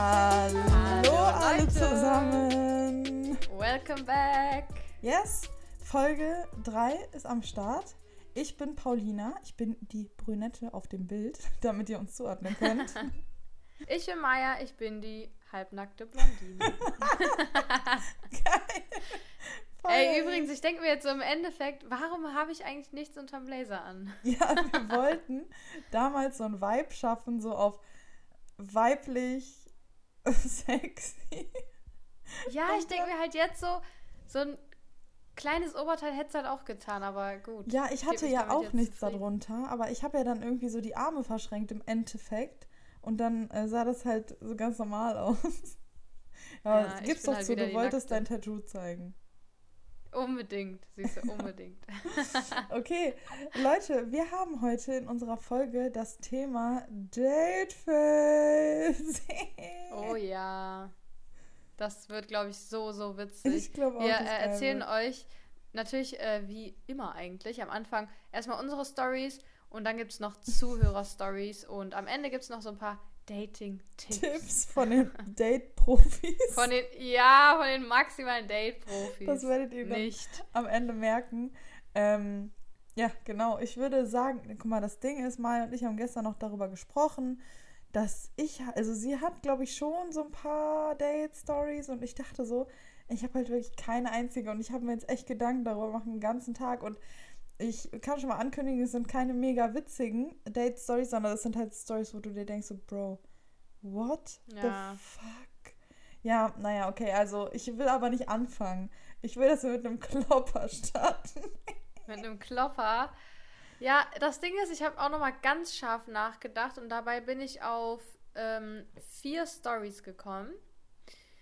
Hallo, Hallo, alle Leute. zusammen. Welcome back. Yes, Folge 3 ist am Start. Ich bin Paulina, ich bin die Brünette auf dem Bild, damit ihr uns zuordnen könnt. Ich bin Maya, ich bin die halbnackte Blondine. Geil. Ey, übrigens, ich denke mir jetzt so im Endeffekt, warum habe ich eigentlich nichts unterm Blazer an? Ja, wir wollten damals so ein Vibe schaffen, so auf weiblich, sexy. Ja, ich denke mir halt jetzt so, so ein kleines Oberteil hätte es halt auch getan, aber gut. Ja, ich hatte ja auch nichts zufrieden. darunter, aber ich habe ja dann irgendwie so die Arme verschränkt im Endeffekt und dann äh, sah das halt so ganz normal aus. Ja, ich gib's doch halt zu, du wolltest dein. Tattoo zeigen. Unbedingt, siehst du, unbedingt. Okay, Leute, wir haben heute in unserer Folge das Thema Dateface. oh ja. Das wird, glaube ich, so, so witzig. Ich glaube auch. Wir äh, erzählen euch natürlich äh, wie immer eigentlich am Anfang erstmal unsere Stories und dann gibt es noch Zuhörer-Stories und am Ende gibt es noch so ein paar Dating-Tipps. Tipps von den Date-Profis. Von den, ja, von den maximalen Date-Profis. Das werdet ihr nicht. am Ende merken. Ähm, ja, genau. Ich würde sagen, guck mal, das Ding ist, Maya und ich haben gestern noch darüber gesprochen, dass ich, also sie hat, glaube ich, schon so ein paar Date-Stories und ich dachte so, ich habe halt wirklich keine einzige und ich habe mir jetzt echt Gedanken darüber gemacht den ganzen Tag und ich kann schon mal ankündigen, es sind keine mega witzigen Date-Stories, sondern es sind halt Stories, wo du dir denkst, so, Bro, what Ja. the fuck? Ja, naja, okay, also ich will aber nicht anfangen. Ich will, dass wir mit einem Klopper starten. Mit einem Klopper. Ja, das Ding ist, ich habe auch nochmal ganz scharf nachgedacht und dabei bin ich auf ähm, vier Stories gekommen.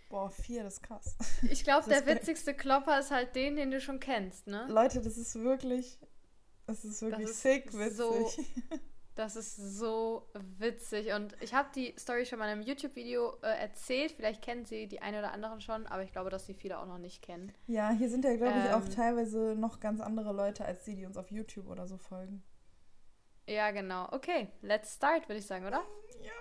Boah, vier, das ist krass. Ich glaube, der witzigste Klopper ist halt den, den du schon kennst, ne? Leute, das ist wirklich, das ist wirklich ist sick witzig. so- Das ist so witzig. Und ich habe die Story schon mal in einem YouTube-Video äh, erzählt. Vielleicht kennen sie die eine oder anderen schon, aber ich glaube, dass sie viele auch noch nicht kennen. ja, hier sind ja, glaube ich, auch Ähm. teilweise noch ganz andere Leute als die, die uns auf YouTube oder so folgen. Ja, genau. Okay, let's start, würde ich sagen, oder? Ja.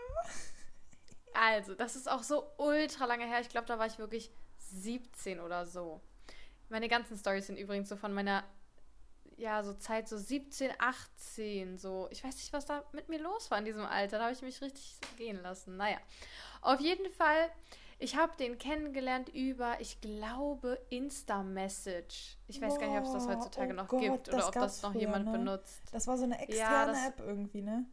Also, das ist auch so ultra lange her. Ich glaube, da war ich wirklich 17 oder so. Meine ganzen Stories sind übrigens so von meiner, ja, so Zeit so 17, 18, so. Ich weiß nicht, was da mit mir los war in diesem Alter. Da habe ich mich richtig gehen lassen. Naja, auf jeden Fall, ich habe den kennengelernt über, ich glaube, Insta-Message. Ich weiß gar nicht, ob es das heutzutage oh noch Gott, gibt oder ob das noch früher, jemand ne? benutzt. Das war so eine Ja, externe das- App irgendwie, ne?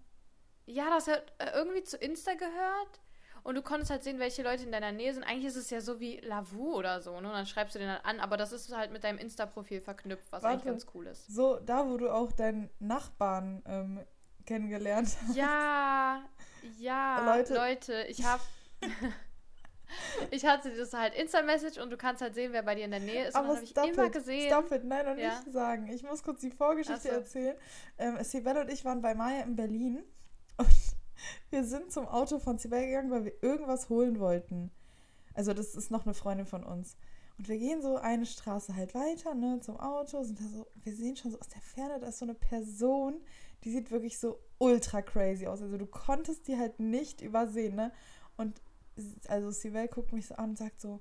Ja, das hat äh, irgendwie zu Insta gehört. Und du konntest halt sehen, welche Leute in deiner Nähe sind. Eigentlich ist es ja so wie Lavu oder so, ne? Und dann schreibst du den halt an, aber das ist halt mit deinem Insta-Profil verknüpft, was Warte. eigentlich ganz cool ist. So, da, wo du auch deinen Nachbarn ähm, kennengelernt hast. Ja, ja, Leute. Leute, ich hab. ich hatte das halt Insta-Message und du kannst halt sehen, wer bei dir in der Nähe ist. und Aber habe ich immer it, gesehen. stop it, nein, noch Ja. nicht sagen. Ich muss kurz die Vorgeschichte so. erzählen. Ähm, Sibel und ich waren bei Maya in Berlin und wir sind zum Auto von Sibel gegangen, weil wir irgendwas holen wollten. Also das ist noch eine Freundin von uns. Und wir gehen so eine Straße halt weiter, ne, zum Auto, sind da so, wir sehen schon so aus der Ferne, da ist so eine Person, die sieht wirklich so ultra crazy aus. Also du konntest die halt nicht übersehen, ne? Und also Sibel guckt mich so an und sagt so,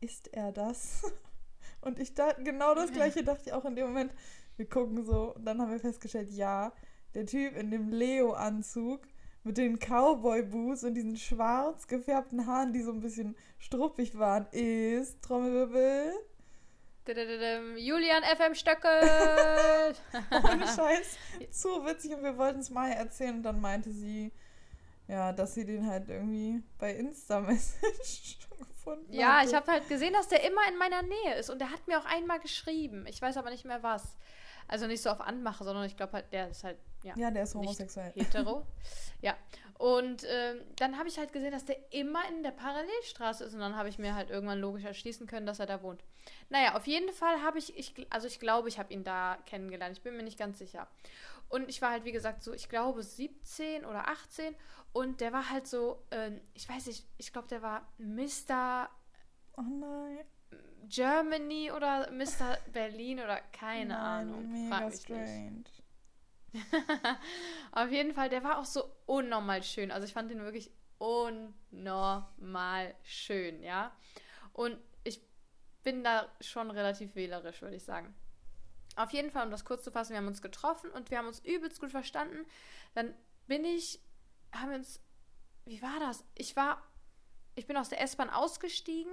ist er das? Und ich dachte, genau das gleiche dachte ich auch in dem Moment. Wir gucken so und dann haben wir festgestellt, ja, der Typ in dem Leo-Anzug mit den Cowboy-Boots und diesen schwarz gefärbten Haaren, die so ein bisschen struppig waren, ist, Trommelwirbel, Julian FM Stöckel! ohne Scheiß, zu witzig und wir wollten es Maya erzählen und dann meinte sie, ja, dass sie den halt irgendwie bei Insta-Message gefunden Ja, hatte. ich habe halt gesehen, dass der immer in meiner Nähe ist und der hat mir auch einmal geschrieben. Ich weiß aber nicht mehr was. Also nicht so auf Anmache, sondern ich glaube halt, der ist halt, ja, Ja, der ist homosexuell. hetero. ja. Und ähm, dann habe ich halt gesehen, dass der immer in der Parallelstraße ist und dann habe ich mir halt irgendwann logisch erschließen können, dass er da wohnt. Naja, auf jeden Fall habe ich, ich, also ich glaube, ich habe ihn da kennengelernt. Ich bin mir nicht ganz sicher. Und ich war halt, wie gesagt, so, ich glaube, 17 oder 18 und der war halt so, ähm, ich weiß nicht, ich glaube, der war Mr. Oh nein. Germany oder Mr. Berlin oder keine Nein, Ahnung. Mega strange. Auf jeden Fall, der war auch so unnormal schön. Also ich fand den wirklich unnormal schön, ja. Und ich bin da schon relativ wählerisch, würde ich sagen. Auf jeden Fall, um das kurz zu fassen, wir haben uns getroffen und wir haben uns übelst gut verstanden. Dann bin ich, haben wir uns, wie war das? Ich war, ich bin aus der S-Bahn ausgestiegen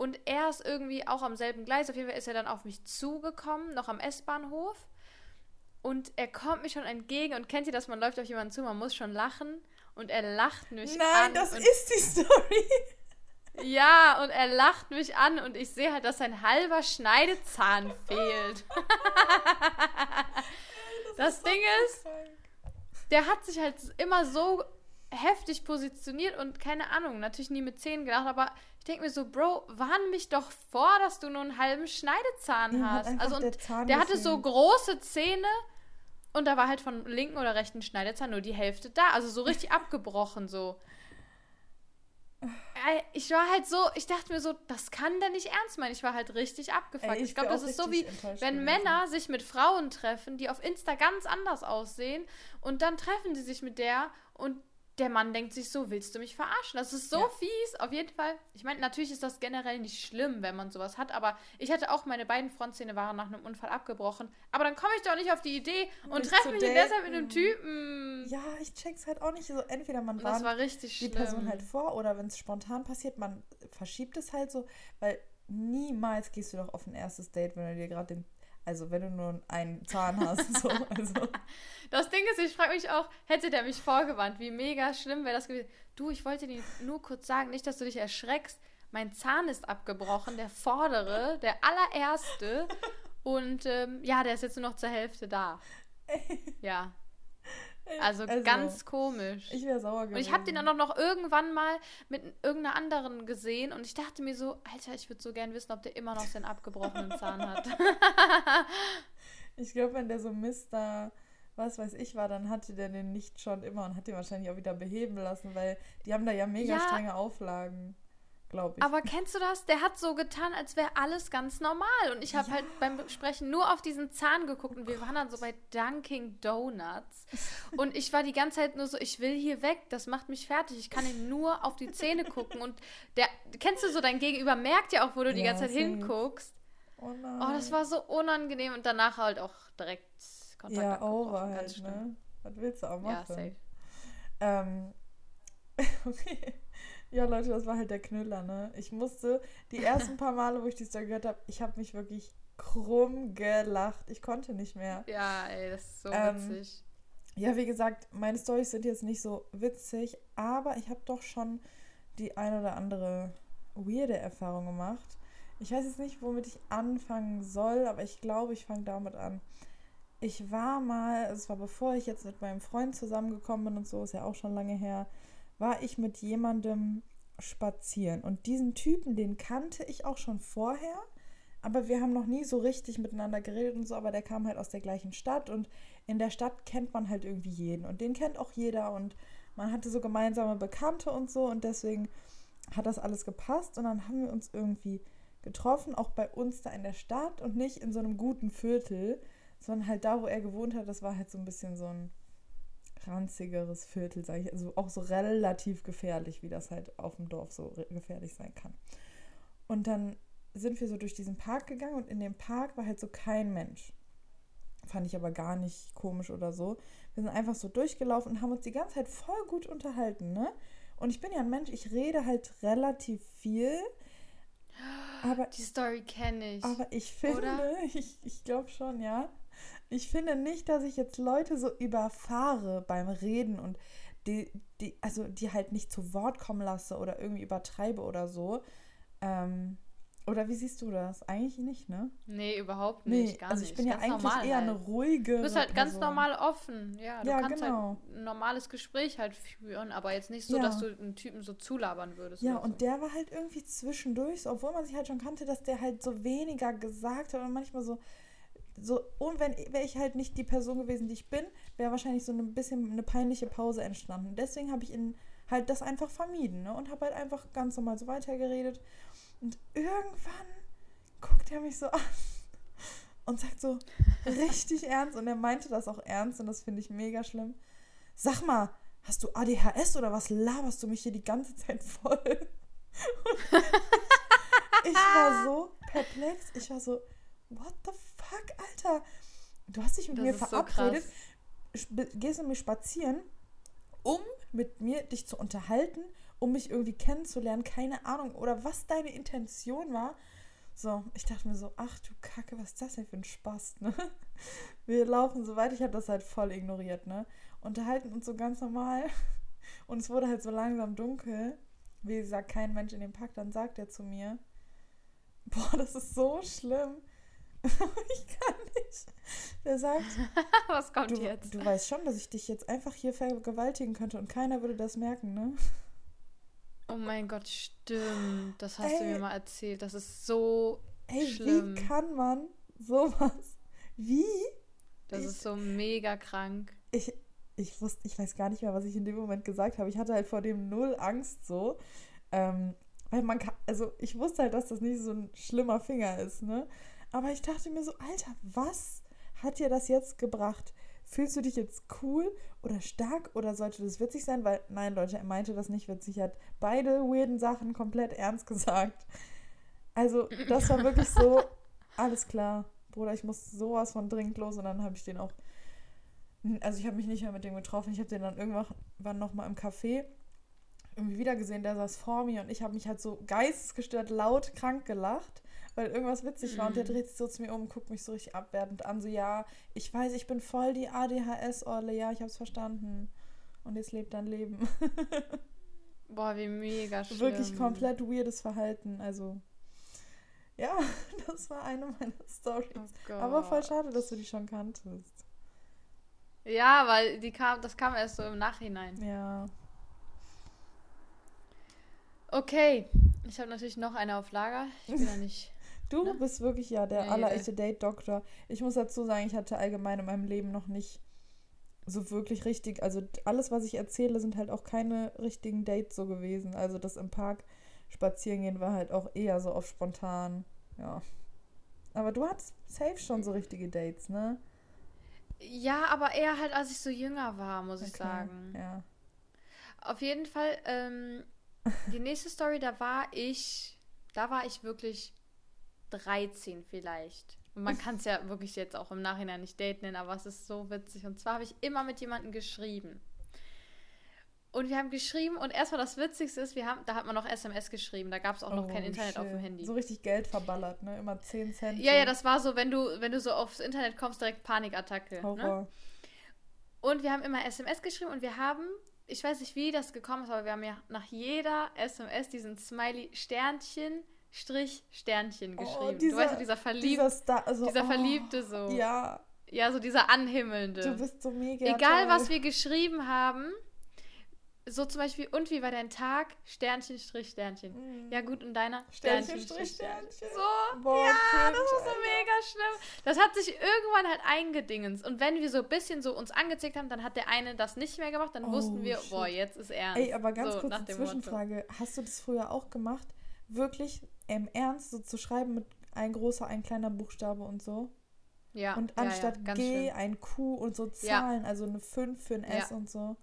und er ist irgendwie auch am selben Gleis. Auf jeden Fall ist er dann auf mich zugekommen, noch am S-Bahnhof. Und er kommt mir schon entgegen und kennt ihr das, man läuft auf jemanden zu, man muss schon lachen. Und er lacht mich Nein, an. Nein, das ist die Story. Ja, und er lacht mich an und ich sehe halt, dass sein halber Schneidezahn fehlt. das, das Ding ist, der hat sich halt immer so heftig positioniert und keine Ahnung, natürlich nie mit Zähnen gedacht, aber ich denke mir so, Bro, warn mich doch vor, dass du nur einen halben Schneidezahn Ihm hat hast. Also und der Zahn der hatte so große Zähne und da war halt von linken oder rechten Schneidezahn nur die Hälfte da, also so richtig abgebrochen so. Ich war halt so, ich dachte mir so, das kann der nicht ernst meinen. Ich war halt richtig abgefuckt. Ey, ich ich glaube, das ist so wie, wenn. Männer sich mit Frauen treffen, die auf Insta ganz anders aussehen und dann treffen sie sich mit der und der Mann denkt sich so, willst du mich verarschen? Das ist so Ja. fies, auf jeden Fall. Ich meine, natürlich ist das generell nicht schlimm, wenn man sowas hat, aber ich hatte auch, meine beiden Frontzähne waren nach einem Unfall abgebrochen. Aber dann komme ich doch nicht auf die Idee und treffe mich deshalb mit einem. Typen. Ja, ich check's halt auch nicht. So, entweder man warnt war richtig die schlimm. Person halt vor oder wenn es spontan passiert, man verschiebt es halt so, weil niemals gehst du doch auf ein erstes Date, wenn du dir gerade den, also wenn du nur einen Zahn hast, so, also. Das Ding ist, ich frage mich auch, hätte der mich vorgewarnt, wie mega schlimm wäre das gewesen. Du, ich wollte dir nur kurz sagen, nicht, dass du dich erschreckst. Mein Zahn ist abgebrochen, der vordere, der allererste. Und ähm, ja, der ist jetzt nur noch zur Hälfte da. Ja, also, ganz komisch. Ich wäre sauer gewesen. und ich habe den dann auch noch irgendwann mal mit irgendeiner anderen gesehen und ich dachte mir so, Alter, ich würde so gern wissen, ob der immer noch seinen abgebrochenen Zahn hat. Ich glaube, wenn der so Mister, was weiß ich war, dann hatte der den nicht schon immer und hat den wahrscheinlich auch wieder beheben lassen, weil die haben da ja mega Ja. strenge Auflagen, glaube ich. Aber kennst du das? Der hat so getan, als wäre alles ganz normal. Und ich habe Ja. halt beim Sprechen nur auf diesen Zahn geguckt und wir waren dann so bei Dunkin' Donuts. Und ich war die ganze Zeit nur so, ich will hier weg, das macht mich fertig. Ich kann ihm nur auf die Zähne gucken. Und der, kennst du so, dein Gegenüber merkt ja auch, wo du die Ja, ganze Zeit hinguckst. oh nein. Oh, das war so unangenehm. Und danach halt auch direkt Kontakt ja, over Ganz halt, ne? Was willst du auch machen? Ja, safe. Ähm, okay. Ja, Leute, das war halt der Knüller, ne? Ich musste die ersten paar Male, wo ich die Story gehört habe, ich habe mich wirklich krumm gelacht. Ich konnte nicht mehr. Ja, ey, das ist so Ähm, witzig. Ja, wie gesagt, meine Storys sind jetzt nicht so witzig, aber ich habe doch schon die ein oder andere weirde Erfahrung gemacht. Ich weiß jetzt nicht, womit ich anfangen soll, aber ich glaube, ich fange damit an. Ich war mal, es war bevor ich jetzt mit meinem Freund zusammengekommen bin und so, ist ja auch schon lange her, war ich mit jemandem spazieren. Und diesen Typen, den kannte ich auch schon vorher, aber wir haben noch nie so richtig miteinander geredet und so, aber der kam halt aus der gleichen Stadt und in der Stadt kennt man halt irgendwie jeden und den kennt auch jeder und man hatte so gemeinsame Bekannte und so und deswegen hat das alles gepasst und dann haben wir uns irgendwie getroffen, auch bei uns da in der Stadt und nicht in so einem guten Viertel, sondern halt da, wo er gewohnt hat, das war halt so ein bisschen so ein ranzigeres Viertel, sage ich, also auch so relativ gefährlich, wie das halt auf dem Dorf so gefährlich sein kann. Und dann sind wir so durch diesen Park gegangen und in dem Park war halt so kein Mensch. Fand ich aber gar nicht komisch oder so. Wir sind einfach so durchgelaufen und haben uns die ganze Zeit voll gut unterhalten, ne? Und ich bin ja ein Mensch, ich rede halt relativ viel. Aber, Die Story kenne ich. aber ich finde, Oder? ich, ich glaube schon, ja. Ich finde nicht, dass ich jetzt Leute so überfahre beim Reden und die, die, also die halt nicht zu Wort kommen lasse oder irgendwie übertreibe oder so. Ähm, oder wie siehst du das? Eigentlich nicht, ne? Nee, überhaupt Nee, nicht. gar also ich nicht. bin ja Ganz eigentlich normal eher halt. eine ruhige. Du bist halt ganz Person. normal offen. Ja, du Ja, kannst genau. halt ein normales Gespräch halt führen, aber jetzt nicht so, Ja. dass du einen Typen so zulabern würdest. Ja, und so. der war halt irgendwie zwischendurch, obwohl man sich halt schon kannte, dass der halt so weniger gesagt hat und manchmal so, so, und wenn wäre ich halt nicht die Person gewesen, die ich bin, wäre wahrscheinlich so ein bisschen eine peinliche Pause entstanden. Deswegen habe ich ihn halt das einfach vermieden, ne? Und habe halt einfach ganz normal so weitergeredet. Und irgendwann guckt er mich so an und sagt so richtig ernst, und er meinte das auch ernst, und das finde ich mega schlimm. Sag mal, hast du ADHS oder was laberst du mich hier die ganze Zeit voll? ich war so perplex. Ich war so, what the fuck, Alter? Du hast dich mit Das mir so verabredet, sp- gehst mit mir spazieren, um mit mir dich zu unterhalten, um mich irgendwie kennenzulernen, keine Ahnung, oder was deine Intention war. So, ich dachte mir so, ach du Kacke, was ist das denn für ein Spaß, ne? Wir laufen so weit, ich habe das halt voll ignoriert, ne? Unterhalten uns so ganz normal. Und es wurde halt so langsam dunkel. Wie gesagt, kein Mensch in dem Park. Dann sagt er zu mir, boah, das ist so schlimm. ich kann nicht. Der sagt, Was kommt du, jetzt? du weißt schon, dass ich dich jetzt einfach hier vergewaltigen könnte und keiner würde das merken, ne? Oh mein Gott, stimmt. Das hast du Ey. mir mal erzählt. Das ist so Ey, schlimm. wie kann man sowas? Wie? Das Ich- ist so mega krank. ich, ich wusste, ich weiß gar nicht mehr, was ich in dem Moment gesagt habe. Ich hatte halt vor dem null Angst so. Ähm, weil man kann, also ich wusste halt, dass das nicht so ein schlimmer Finger ist, ne? Aber ich dachte mir so, Alter, was hat dir das jetzt gebracht? Fühlst du dich jetzt cool oder stark oder sollte das witzig sein? Weil, nein, Leute, er meinte das nicht witzig. Er hat beide weirden Sachen komplett ernst gesagt. Also, das war wirklich so, alles klar, Bruder, ich muss sowas von dringend los und dann habe ich den auch also ich habe mich nicht mehr mit dem getroffen. Ich habe den dann irgendwann nochmal im Café irgendwie wieder gesehen. Der saß vor mir und ich habe mich halt so geistesgestört laut krank gelacht, weil irgendwas witzig war. Und der Mhm. dreht sich so zu mir um und guckt mich so richtig abwertend an. So, ja, ich weiß, ich bin voll die ADHS-Olle. Ja, ich habe es verstanden. Und jetzt lebt dein Leben. Boah, wie mega schlimm. Wirklich komplett weirdes Verhalten. Also, ja, das war eine meiner Stories. Oh. Aber voll schade, dass du die schon kanntest. Ja, weil die kam, das kam erst so im Nachhinein. Ja. Okay, ich habe natürlich noch eine auf Lager. Ich bin ja nicht. Du Ne? bist wirklich ja der Nee. allerechte Date-Doktor. Ich muss dazu sagen, ich hatte allgemein in meinem Leben noch nicht so wirklich richtig. Also alles, was ich erzähle, sind halt auch keine richtigen Dates so gewesen. Also das im Park spazieren gehen war halt auch eher so auf spontan. Ja. Aber du hattest safe schon so richtige Dates, ne? Ja, aber eher halt, als ich so jünger war, muss ich Okay, sagen. Ja. Auf jeden Fall, ähm, die nächste Story, da war ich, da war ich wirklich 13 vielleicht. Und man kann es ja wirklich jetzt auch im Nachhinein nicht Date nennen, aber es ist so witzig. Und zwar habe ich immer mit jemandem geschrieben. Und wir haben geschrieben und erstmal das Witzigste ist, wir haben, da hat man noch SMS geschrieben, da gab es auch noch kein Oh, Internet auf dem. Handy. So richtig Geld verballert, ne? Immer 10 Cent. ja, ja, das war so, wenn du, wenn du so aufs Internet kommst, direkt Panikattacke. Ne? Horror. Und wir haben immer SMS geschrieben und wir haben, ich weiß nicht, wie das gekommen ist, aber wir haben ja nach jeder SMS diesen Smiley Sternchen, Strich, Sternchen Oh, geschrieben. dieser- du weißt, dieser, verlieb Dieser Star, also, dieser oh, Verliebte so. Ja. Ja, so dieser Anhimmelnde. du bist so mega. Egal, toll. was wir geschrieben haben, so zum Beispiel, und wie war dein Tag? Sternchen, Strich, Sternchen. Mm. Ja, gut, und deiner? Sternchen, Strich, Sternchen. So, Boah, ja, das ist so mega schlimm. Das hat sich irgendwann halt eingedingens. Und wenn wir so ein bisschen so uns angezickt haben, dann hat der eine das nicht mehr gemacht, dann Oh, wussten wir, shit. boah, jetzt ist ernst. Ey, aber ganz so, kurze nach dem Motto. Zwischenfrage. Hast du das früher auch gemacht? Wirklich im Ernst so zu schreiben mit ein großer, ein kleiner Buchstabe und so? Ja, und ja, anstatt ja, ganz G schlimm. ein Q und so Ja. Zahlen, also eine 5 für ein S Ja. und so.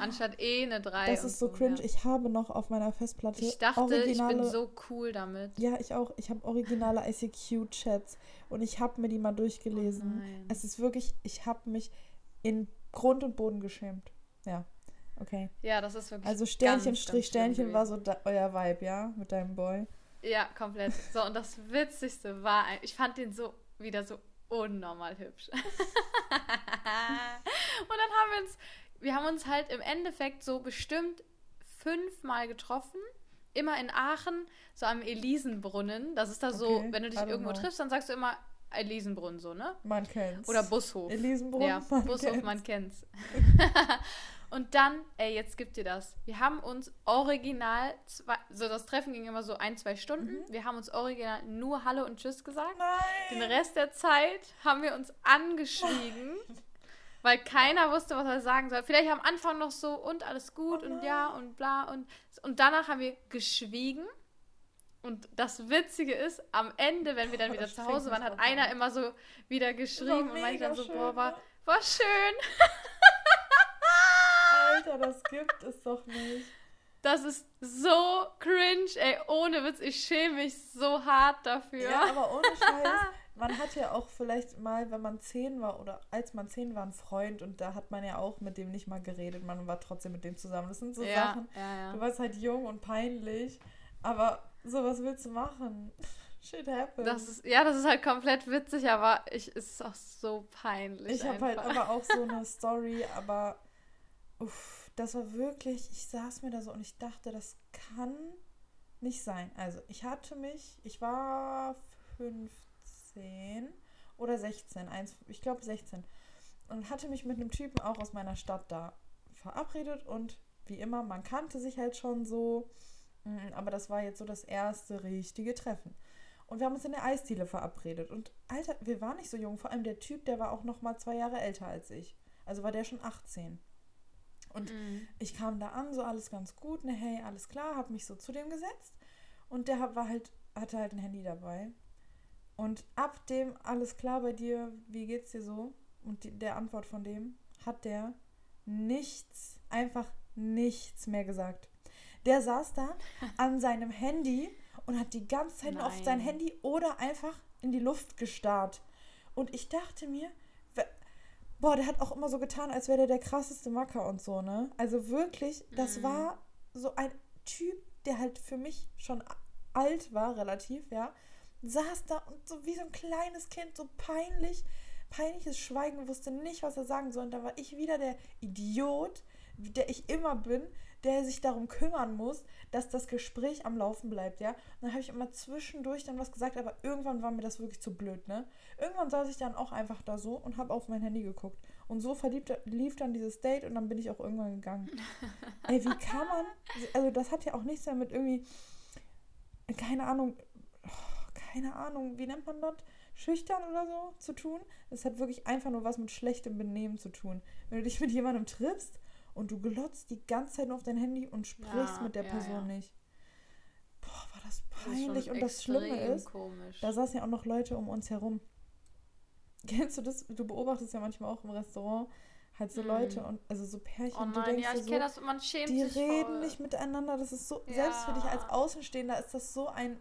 Anstatt E eine 3. Das ist so cringe. Ich habe noch auf meiner Festplatte Ich dachte, originale. ich bin so cool damit. ja, ich auch. Ich habe originale ICQ-Chats und ich habe mir die mal durchgelesen. Oh es ist wirklich, ich habe mich in Grund und Boden geschämt. Ja, okay. Ja, das ist wirklich. Also Sternchen, ganz, Strich, ganz Sternchen war so da, euer Vibe, ja, mit deinem Boy. Ja, komplett. So, und das Witzigste war, ich fand den so wieder so unnormal hübsch. und dann haben wir uns, wir haben uns halt im Endeffekt so bestimmt fünfmal getroffen. Immer in Aachen, so am Elisenbrunnen. Das ist da so, Okay, wenn du dich irgendwo know. triffst, dann sagst du immer Elisenbrunnen, so, ne? Man kennt's. Oder Bushof. Elisenbrunnen, Ja, man Bushof, kennt's. man kennt's. und dann, ey, jetzt gibt dir das. Wir haben uns original, zwei, so das Treffen ging immer so ein, zwei Stunden. Mhm. Wir haben uns original nur Hallo und Tschüss gesagt. Den Nein! Rest der Zeit haben wir uns angeschwiegen, weil keiner wusste, was er sagen soll. Vielleicht am Anfang noch so und alles gut Oh und ja und bla und und danach haben wir geschwiegen. Und das Witzige ist, am Ende, wenn wir dann wieder Das zu Hause waren, hat einer an. immer so wieder geschrieben und meinte dann so, schön, boah, war, war schön. Alter, das gibt es doch nicht. Das ist so cringe, ey, ohne Witz, ich schäme mich so hart dafür. Ja, aber ohne Scheiß. Man hat ja auch vielleicht mal, wenn man zehn war oder als man zehn war, einen Freund und da hat man ja auch mit dem nicht mal geredet. Man war trotzdem mit dem zusammen. Das sind so Ja, Sachen. ja, ja. Du warst halt jung und peinlich, aber sowas willst du machen. Shit happens. Das ist, ja, das ist halt komplett witzig, aber ich, es ist auch so peinlich. ich habe halt aber auch so eine Story, aber uff, das war wirklich, ich saß mir da so und ich dachte, das kann nicht sein. Also ich hatte mich, ich war 15 oder 16, eins, ich glaube 16 und hatte mich mit einem Typen auch aus meiner Stadt da verabredet und wie immer, man kannte sich halt schon so, mm, aber das war jetzt so das erste richtige Treffen. Und wir haben uns in der Eisdiele verabredet. Und Alter, wir waren nicht so jung. Vor allem der Typ, der war auch noch mal zwei Jahre älter als ich. Also war der schon 18. Und Mhm. ich kam da an, so alles ganz gut, ne, hey, alles klar, hab mich so zu dem gesetzt. Und der war halt, hatte halt ein Handy dabei. Und ab dem, alles klar bei dir, wie geht's dir so? Und die, der Antwort von dem hat der nichts, einfach nichts mehr gesagt. Der saß da an seinem Handy und hat die ganze Zeit nur auf sein Nein. Handy oder einfach in die Luft gestarrt. Und ich dachte mir, boah, der hat auch immer so getan, als wäre der der krasseste Macker und so, ne? Also wirklich, das Mhm. war so ein Typ, der halt für mich schon alt war, relativ, ja. Saß da und so wie so ein kleines Kind, so peinlich, peinliches Schweigen, wusste nicht, was er sagen soll. Und da war ich wieder der Idiot, der ich immer bin, der sich darum kümmern muss, dass das Gespräch am Laufen bleibt, ja. Und dann habe ich immer zwischendurch dann was gesagt, aber irgendwann war mir das wirklich zu blöd, ne? Irgendwann saß ich dann auch einfach da so und habe auf mein Handy geguckt. Und so verliebt lief dann dieses Date und dann bin ich auch irgendwann gegangen. Ey, wie kann man, also das hat ja auch nichts mehr mit irgendwie, keine Ahnung, oh, keine Ahnung, wie nennt man das? Schüchtern oder so zu tun. Das hat wirklich einfach nur was mit schlechtem Benehmen zu tun. Wenn du dich mit jemandem triffst und du glotzt die ganze Zeit nur auf dein Handy und sprichst Ja, mit der ja, Person ja. nicht. Boah, war das Das peinlich. und das Schlimme ist, komisch. da saßen ja auch noch Leute um uns herum. Kennst du das? Du beobachtest ja manchmal auch im Restaurant halt so Mhm. Leute und also so Pärchen. oh und du nein, denkst ja, ich so, kenne das man schämt die sich reden voll. nicht miteinander. Das ist so, selbst für dich als Außenstehender ist das so ein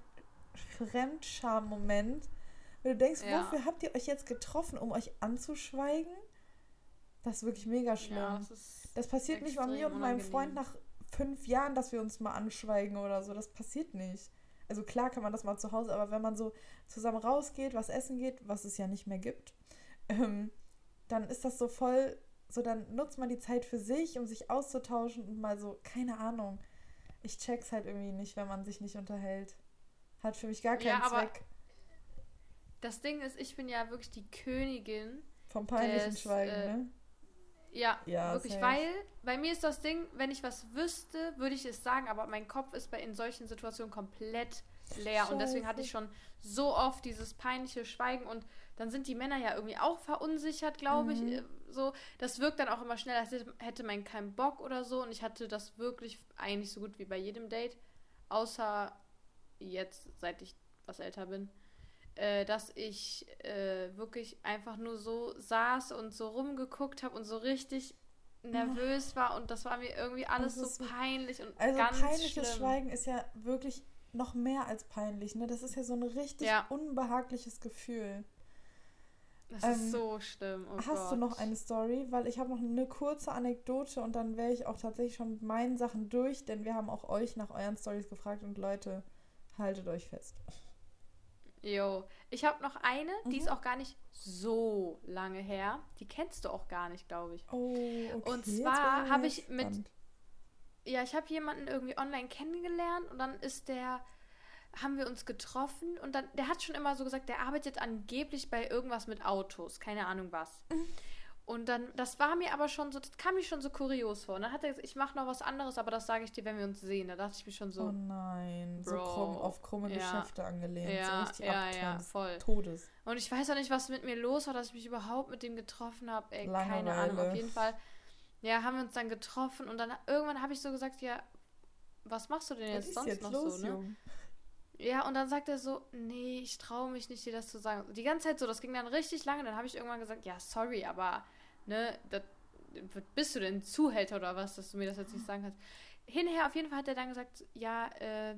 Fremdscham-Moment. Weil du denkst, wofür habt ihr euch jetzt getroffen, um euch anzuschweigen? Das ist wirklich mega schlimm. Ja, das ist das passiert nicht bei mir und meinem Freund nach fünf Jahren, dass wir uns mal anschweigen oder so. Das passiert nicht. Also klar kann man das mal zu Hause, aber wenn man so zusammen rausgeht, was essen geht, was es ja nicht mehr gibt, ähm, dann ist das so voll, so dann nutzt man die Zeit für sich, um sich auszutauschen und mal so, keine Ahnung. Ich check's halt irgendwie nicht, wenn man sich nicht unterhält. Hat für mich gar keinen Ja, Zweck Das Ding ist, ich bin ja wirklich die Königin. vom peinlichen des, Schweigen, äh, ne? Ja, Ja, wirklich, safe. weil bei mir ist das Ding, wenn ich was wüsste, würde ich es sagen, aber mein Kopf ist bei in solchen Situationen komplett leer und deswegen hatte ich Scheiße. schon so oft dieses peinliche Schweigen und dann sind die Männer ja irgendwie auch verunsichert, glaube ich, Mhm. äh, so. Das wirkt dann auch immer schnell, als hätte- hätte man keinen Bock oder so und ich hatte das wirklich eigentlich so gut wie bei jedem Date, außer jetzt, seit ich was älter bin äh, dass ich äh, wirklich einfach nur so saß und so rumgeguckt habe und so richtig nervös war und das war mir irgendwie alles Das ist so so- peinlich und Also ganz peinliches schlimm. Schweigen ist ja wirklich noch mehr als peinlich, ne? Das ist ja so ein richtig Ja. unbehagliches Gefühl. Das Ähm, ist so schlimm. Oh Hast Gott. du noch eine Story? Weil ich habe noch eine kurze Anekdote und dann wäre ich auch tatsächlich schon mit meinen Sachen durch, denn wir haben auch euch nach euren Stories gefragt und Leute, haltet euch fest. Jo, ich habe noch eine, die Mhm. ist auch gar nicht so lange her. Die kennst du auch gar nicht, glaube ich. Oh, okay. Und zwar ich habe ich mit-. Ja, ich habe jemanden irgendwie online kennengelernt und dann ist der, haben wir uns getroffen und dann, der hat schon immer so gesagt, der arbeitet angeblich bei irgendwas mit Autos, keine Ahnung was. Mhm. Und dann, das war mir aber schon so, das kam mir schon so kurios vor. Und dann hat er gesagt, ich mache noch was anderes, aber das sage ich dir, wenn wir uns sehen. Da dachte ich mir schon so, Oh nein, so Bro. krumm, auf krumme Ja. Geschäfte angelehnt. Ja, so richtig ja, ja, voll. Todes. Und ich weiß auch nicht, was mit mir los war, dass ich mich überhaupt mit dem getroffen habe. Ey, keine Langeweile. Ahnung. Auf jeden Fall, ja, haben wir uns dann getroffen und dann irgendwann habe ich so gesagt, ja, was machst du denn jetzt sonst jetzt noch los, so, ne? Junge? Ja, und dann sagt er so, nee, ich traue mich nicht, dir das zu sagen. Die ganze Zeit so, das ging dann richtig lange. Dann habe ich irgendwann gesagt, ja, sorry, aber, ne, das bist du denn Zuhälter oder was, dass du mir das jetzt nicht sagen kannst? Hinher auf jeden Fall hat er dann gesagt, ja, äh,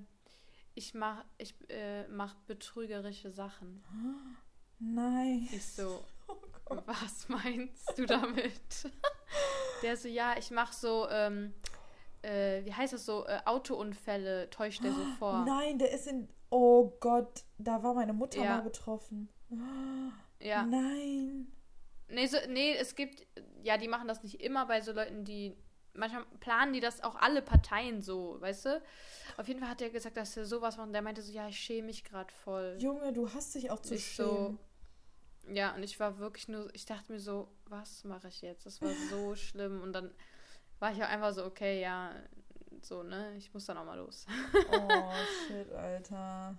ich mach, ich äh, mach betrügerische Sachen. Nein. Ich so, oh was meinst du damit? der so, ja, ich mach so, ähm, äh, wie heißt das so, äh, Autounfälle täuscht er so vor. Nein, der ist in. Oh Gott, da war meine Mutter Ja. mal betroffen. Ja. Nein. Nee, so, nee, es gibt, ja, die machen das nicht immer bei so Leuten, die, manchmal planen die das auch alle Parteien so, weißt du? Auf jeden Fall hat er gesagt, dass er sowas macht und der meinte so, ja, ich schäme mich gerade voll. Junge, du hast dich auch zu Ich schämen. so, ja, und ich war wirklich nur, ich dachte mir so, was mache ich jetzt? Das war so schlimm und dann war ich auch einfach so, okay, ja, so, ne, ich muss dann auch mal los. Oh, shit, Alter.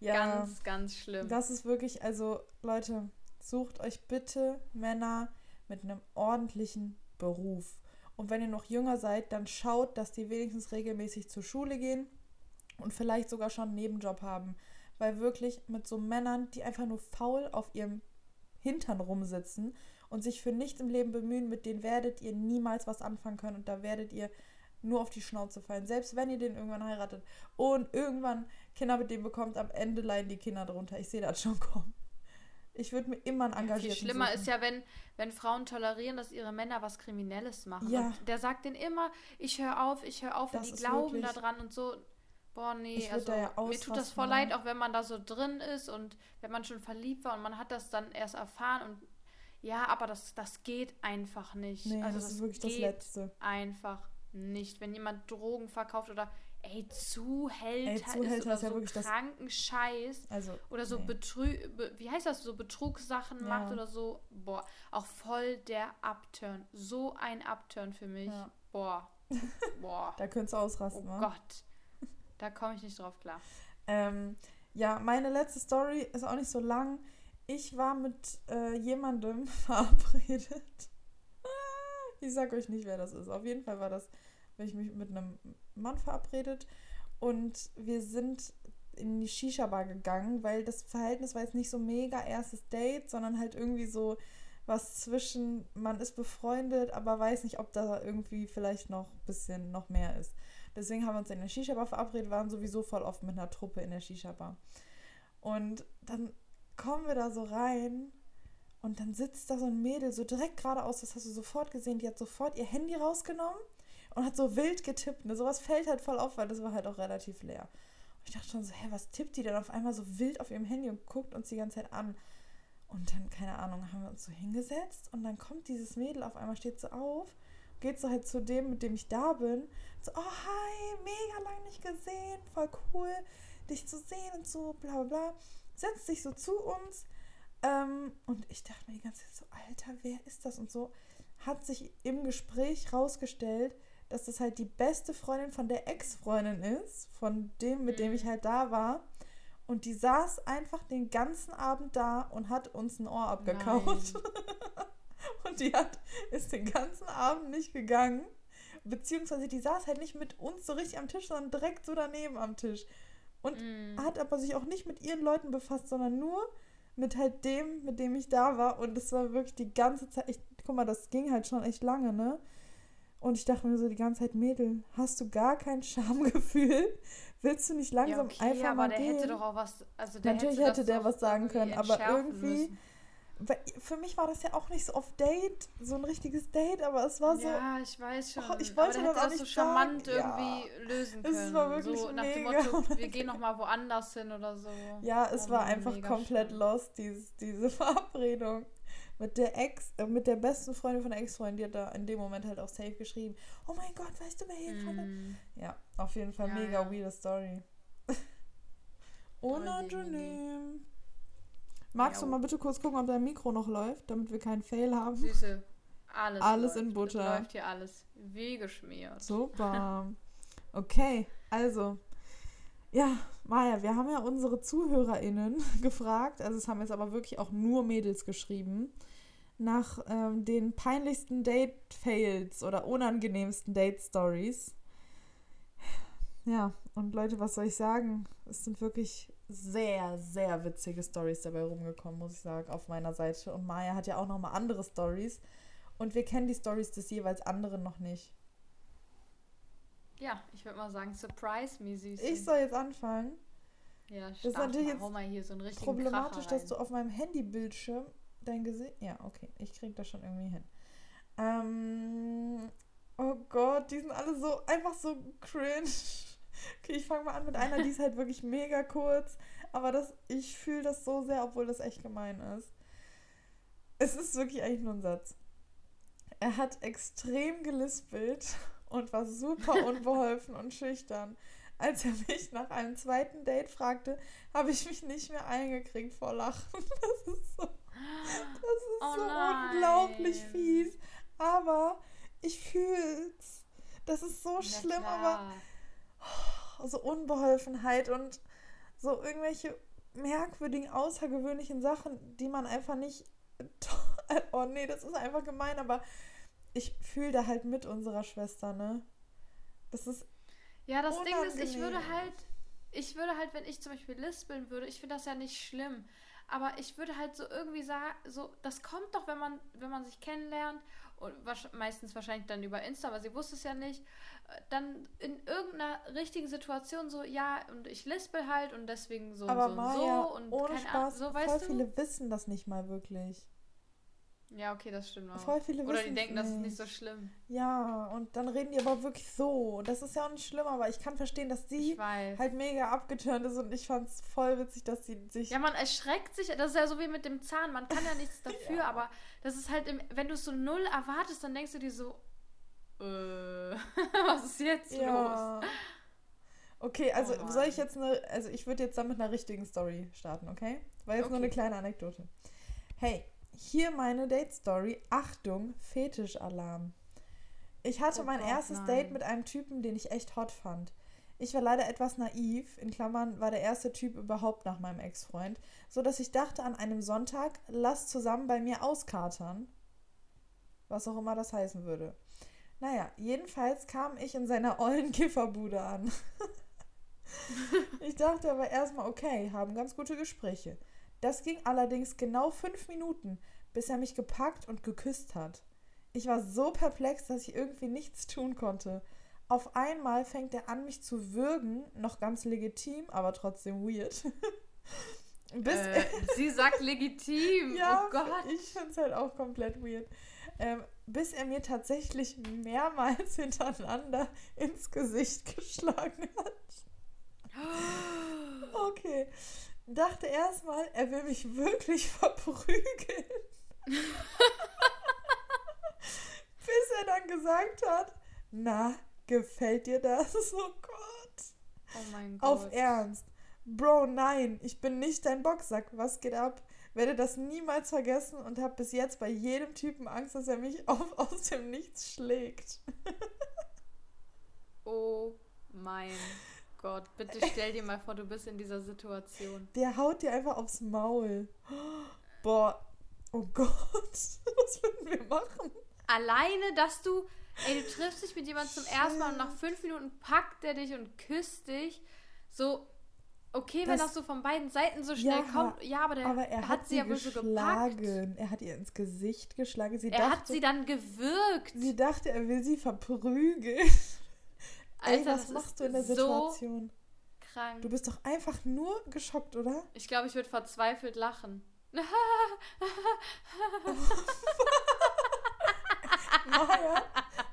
Ja. Ganz, ganz schlimm. Das ist wirklich, also Leute, sucht euch bitte Männer mit einem ordentlichen Beruf. Und wenn ihr noch jünger seid, dann schaut, dass die wenigstens regelmäßig zur Schule gehen und vielleicht sogar schon einen Nebenjob haben. Weil wirklich mit so Männern, die einfach nur faul auf ihrem Hintern rumsitzen und sich für nichts im Leben bemühen, mit denen werdet ihr niemals was anfangen können und da werdet ihr nur auf die Schnauze fallen. Selbst wenn ihr den irgendwann heiratet und irgendwann Kinder mit dem bekommt, am Ende leiden die Kinder drunter. Ich sehe das schon kommen. Ich würde mir immer einen Ja, engagierten viel schlimmer suchen. ist ja, wenn, wenn Frauen tolerieren, dass ihre Männer was Kriminelles machen. Ja. Und der sagt denen immer, ich höre auf, ich höre auf, und Das die ist glauben daran und so. Boah, nee, also da ja mir tut das voll leid, auch wenn man da so drin ist und wenn man schon verliebt war und man hat das dann erst erfahren und ja, aber das, das geht einfach nicht. Nee, also das ist wirklich das Letzte. einfach nicht. Wenn jemand Drogen verkauft oder ey, Zuhälter, Ey, ist Zuhälter oder ist ja so wirklich das- kranken Scheiß. Also, Oder so nee. Betrü be wie heißt das, so Betrugssachen Ja. macht oder so. Boah, auch voll der Upturn. So ein Upturn für mich. Ja. Boah. Boah. Da könntest du oh ausrasten, wa? Gott. Da komme ich nicht drauf klar. Ähm, ja, meine letzte Story ist auch nicht so lang. Ich war mit äh, jemandem verabredet. Ich sag euch nicht, wer das ist. Auf jeden Fall war das, bin ich mich mit einem Mann verabredet und wir sind in die Shisha-Bar gegangen, weil das Verhältnis war jetzt nicht so mega erstes Date, sondern halt irgendwie so was zwischen, man ist befreundet, aber weiß nicht, ob da irgendwie vielleicht noch ein bisschen noch mehr ist. Deswegen haben wir uns in der Shisha-Bar verabredet, waren sowieso voll oft mit einer Truppe in der Shisha-Bar. Und dann kommen wir da so rein und dann sitzt da so ein Mädel so direkt geradeaus, das hast du sofort gesehen, die hat sofort ihr Handy rausgenommen und hat so wild getippt. Ne? Sowas fällt halt voll auf, weil das war halt auch relativ leer. Und ich dachte schon so, hä, was tippt die denn auf einmal so wild auf ihrem Handy und guckt uns die ganze Zeit an. Und dann, keine Ahnung, haben wir uns so hingesetzt und dann kommt dieses Mädel auf einmal, steht so auf, geht so halt zu dem, mit dem ich da bin. So, oh hi, mega lang nicht gesehen, voll cool, dich zu sehen und so, bla bla bla. Setzt sich so zu uns. Ähm, und ich dachte mir die ganze Zeit so, Alter, wer ist das? Und so hat sich im Gespräch rausgestellt, dass das halt die beste Freundin von der Ex-Freundin ist, von dem, mit dem Mhm. ich halt da war. Und die saß einfach den ganzen Abend da und hat uns ein Ohr abgekaut. Und die hat, ist den ganzen Abend nicht gegangen. Beziehungsweise die saß halt nicht mit uns so richtig am Tisch, sondern direkt so daneben am Tisch. Und Mm. hat aber sich auch nicht mit ihren Leuten befasst, sondern nur mit halt dem, mit dem ich da war. Und es war wirklich die ganze Zeit, ich, guck mal, das ging halt schon echt lange, ne? Und ich dachte mir so die ganze Zeit, Mädel, hast du gar kein Schamgefühl? Willst du nicht langsam ja, okay, einfach aber mal der gehen? hätte doch auch was. Also Natürlich hätte, hätte der was sagen irgendwie können, aber irgendwie. Weil für mich war das ja auch nicht so auf Date, so ein richtiges Date, aber es war so, ja, ich weiß schon. Oh, ich aber wollte der das auch das so nicht charmant sagen. Ja. irgendwie lösen Es können. war wirklich so nach dem Motto, wir gehen noch mal woanders hin oder so. ja, es war Mann, einfach komplett schlimm. lost, dieses, diese Verabredung. Mit der Ex, äh, mit der besten Freundin von der Ex-Freundin, die hat da in dem Moment halt auch safe geschrieben. Oh mein Gott, weißt du, wer hier. Mm. Ja, auf jeden Fall Ja, mega ja. weirde Story. Unangenehm. Magst du Ja. mal bitte kurz gucken, ob dein Mikro noch läuft, damit wir keinen Fail haben? Süße. Alles, Alles läuft. in Es Butter. läuft hier alles wie geschmiert. Super. Okay, also. Ja, Maja, wir haben ja unsere ZuhörerInnen gefragt, also es haben jetzt aber wirklich auch nur Mädels geschrieben, nach ähm, den peinlichsten Date-Fails oder unangenehmsten Date-Stories. Ja, und Leute, was soll ich sagen? Es sind wirklich sehr, sehr witzige Stories dabei rumgekommen, muss ich sagen, auf meiner Seite. Und Maya hat ja auch nochmal andere Stories. und wir kennen die Stories des jeweils anderen noch nicht. Ja, ich würde mal sagen, surprise me, süß. Ich soll jetzt anfangen. Ja, Das ist natürlich jetzt so Problematisch, dass du auf meinem Handybildschirm dein Gesicht. Ja, okay, ich krieg das schon irgendwie hin. Ähm, oh Gott, die sind alle so einfach so cringe. Okay, ich fange mal an mit einer, die ist halt wirklich mega kurz. Aber das, ich fühle das so sehr, obwohl das echt gemein ist. Es ist wirklich eigentlich nur ein Satz. Er hat extrem gelispelt und war super unbeholfen und schüchtern. Als er mich nach einem zweiten Date fragte, habe ich mich nicht mehr eingekriegt vor Lachen. Das ist so, das ist Oh so nein. unglaublich fies. Aber ich fühl's. Das ist so Ja, schlimm, aber klar. so Unbeholfenheit und so irgendwelche merkwürdigen, außergewöhnlichen Sachen, die man einfach nicht. Oh nee, das ist einfach gemein, aber ich fühle da halt mit unserer Schwester, ne? Das ist. Ja, das Ding ist, ich würde unangenehm. halt, ich würde halt, wenn ich zum Beispiel lispeln würde, ich finde das ja nicht schlimm, aber ich würde halt so irgendwie sagen, so, das kommt doch, wenn man, wenn man sich kennenlernt und meistens wahrscheinlich dann über Insta, aber sie wusste es ja nicht, äh, dann in irgendeiner richtigen Situation so, ja, und ich lispel halt und deswegen so aber und so Maja, und so und ohne keine Ahnung, Spaß, so, voll weißt du? viele wissen das nicht mal wirklich. Ja, okay, das stimmt auch. Voll viele Oder die denken, das ist nicht. nicht so schlimm. Ja, und dann reden die aber wirklich so. Das ist ja auch nicht schlimm, aber ich kann verstehen, dass weiß. halt mega abgeturnt ist und ich fand's voll witzig, dass sie sich. Ja, man erschreckt sich. Das ist ja so wie mit dem Zahn. Man kann ja nichts dafür, Ja. aber das ist halt, im, wenn du es so null erwartest, dann denkst du dir so, äh, was ist jetzt los? Ja. Okay, also Oh soll ich jetzt eine, also ich würde jetzt dann mit einer richtigen Story starten, okay? War jetzt nur Okay. eine kleine Anekdote. Hey, hier meine Date-Story. Achtung, Fetischalarm. Ich hatte Oh mein Gott, erstes nein. Date mit einem Typen, den ich echt hot fand. Ich war leider etwas naiv, in Klammern war der erste Typ überhaupt nach meinem Ex-Freund, so dass ich dachte an einem Sonntag, lass zusammen bei mir auskatern. Was auch immer das heißen würde. Naja, jedenfalls kam ich in seiner ollen Kifferbude an. ich dachte aber erstmal, okay, haben ganz gute Gespräche. Das ging allerdings genau fünf Minuten, bis er mich gepackt und geküsst hat. Ich war so perplex, dass ich irgendwie nichts tun konnte. Auf einmal fängt er an, mich zu würgen, noch ganz legitim, aber trotzdem weird. Bis Äh, sie sagt legitim. ja, oh Gott. ich finde es halt auch komplett weird. Ähm, bis er mir tatsächlich mehrmals hintereinander ins Gesicht geschlagen hat. Okay. Dachte erstmal, er will mich wirklich verprügeln. bis er dann gesagt hat, na, gefällt dir das? Oh Gott. Oh mein Gott. Auf Ernst. Bro, nein, ich bin nicht dein Boxsack. Was geht ab? Werde das niemals vergessen und habe bis jetzt bei jedem Typen Angst, dass er mich auf, aus dem Nichts schlägt. Oh mein Gott. Bitte stell dir mal vor, du bist in dieser Situation. Der haut dir einfach aufs Maul. Boah, oh Gott, was würden wir machen? Alleine, dass du, ey, du triffst dich mit jemandem zum ersten Mal und nach fünf Minuten packt er dich und küsst dich. So, okay, wenn Das- das so von beiden Seiten so schnell Ja, kommt. Ja, aber der Aber er hat, sie sie ja wohl so gepackt. geschlagen. Er hat ihr ins Gesicht geschlagen. Sie Er dachte, hat sie dann gewürgt. sie dachte, er will sie verprügeln. Ey, Alter, was das machst du in der so Situation? krank. Du bist doch einfach nur geschockt, oder? Ich glaube, ich würde verzweifelt lachen. Maya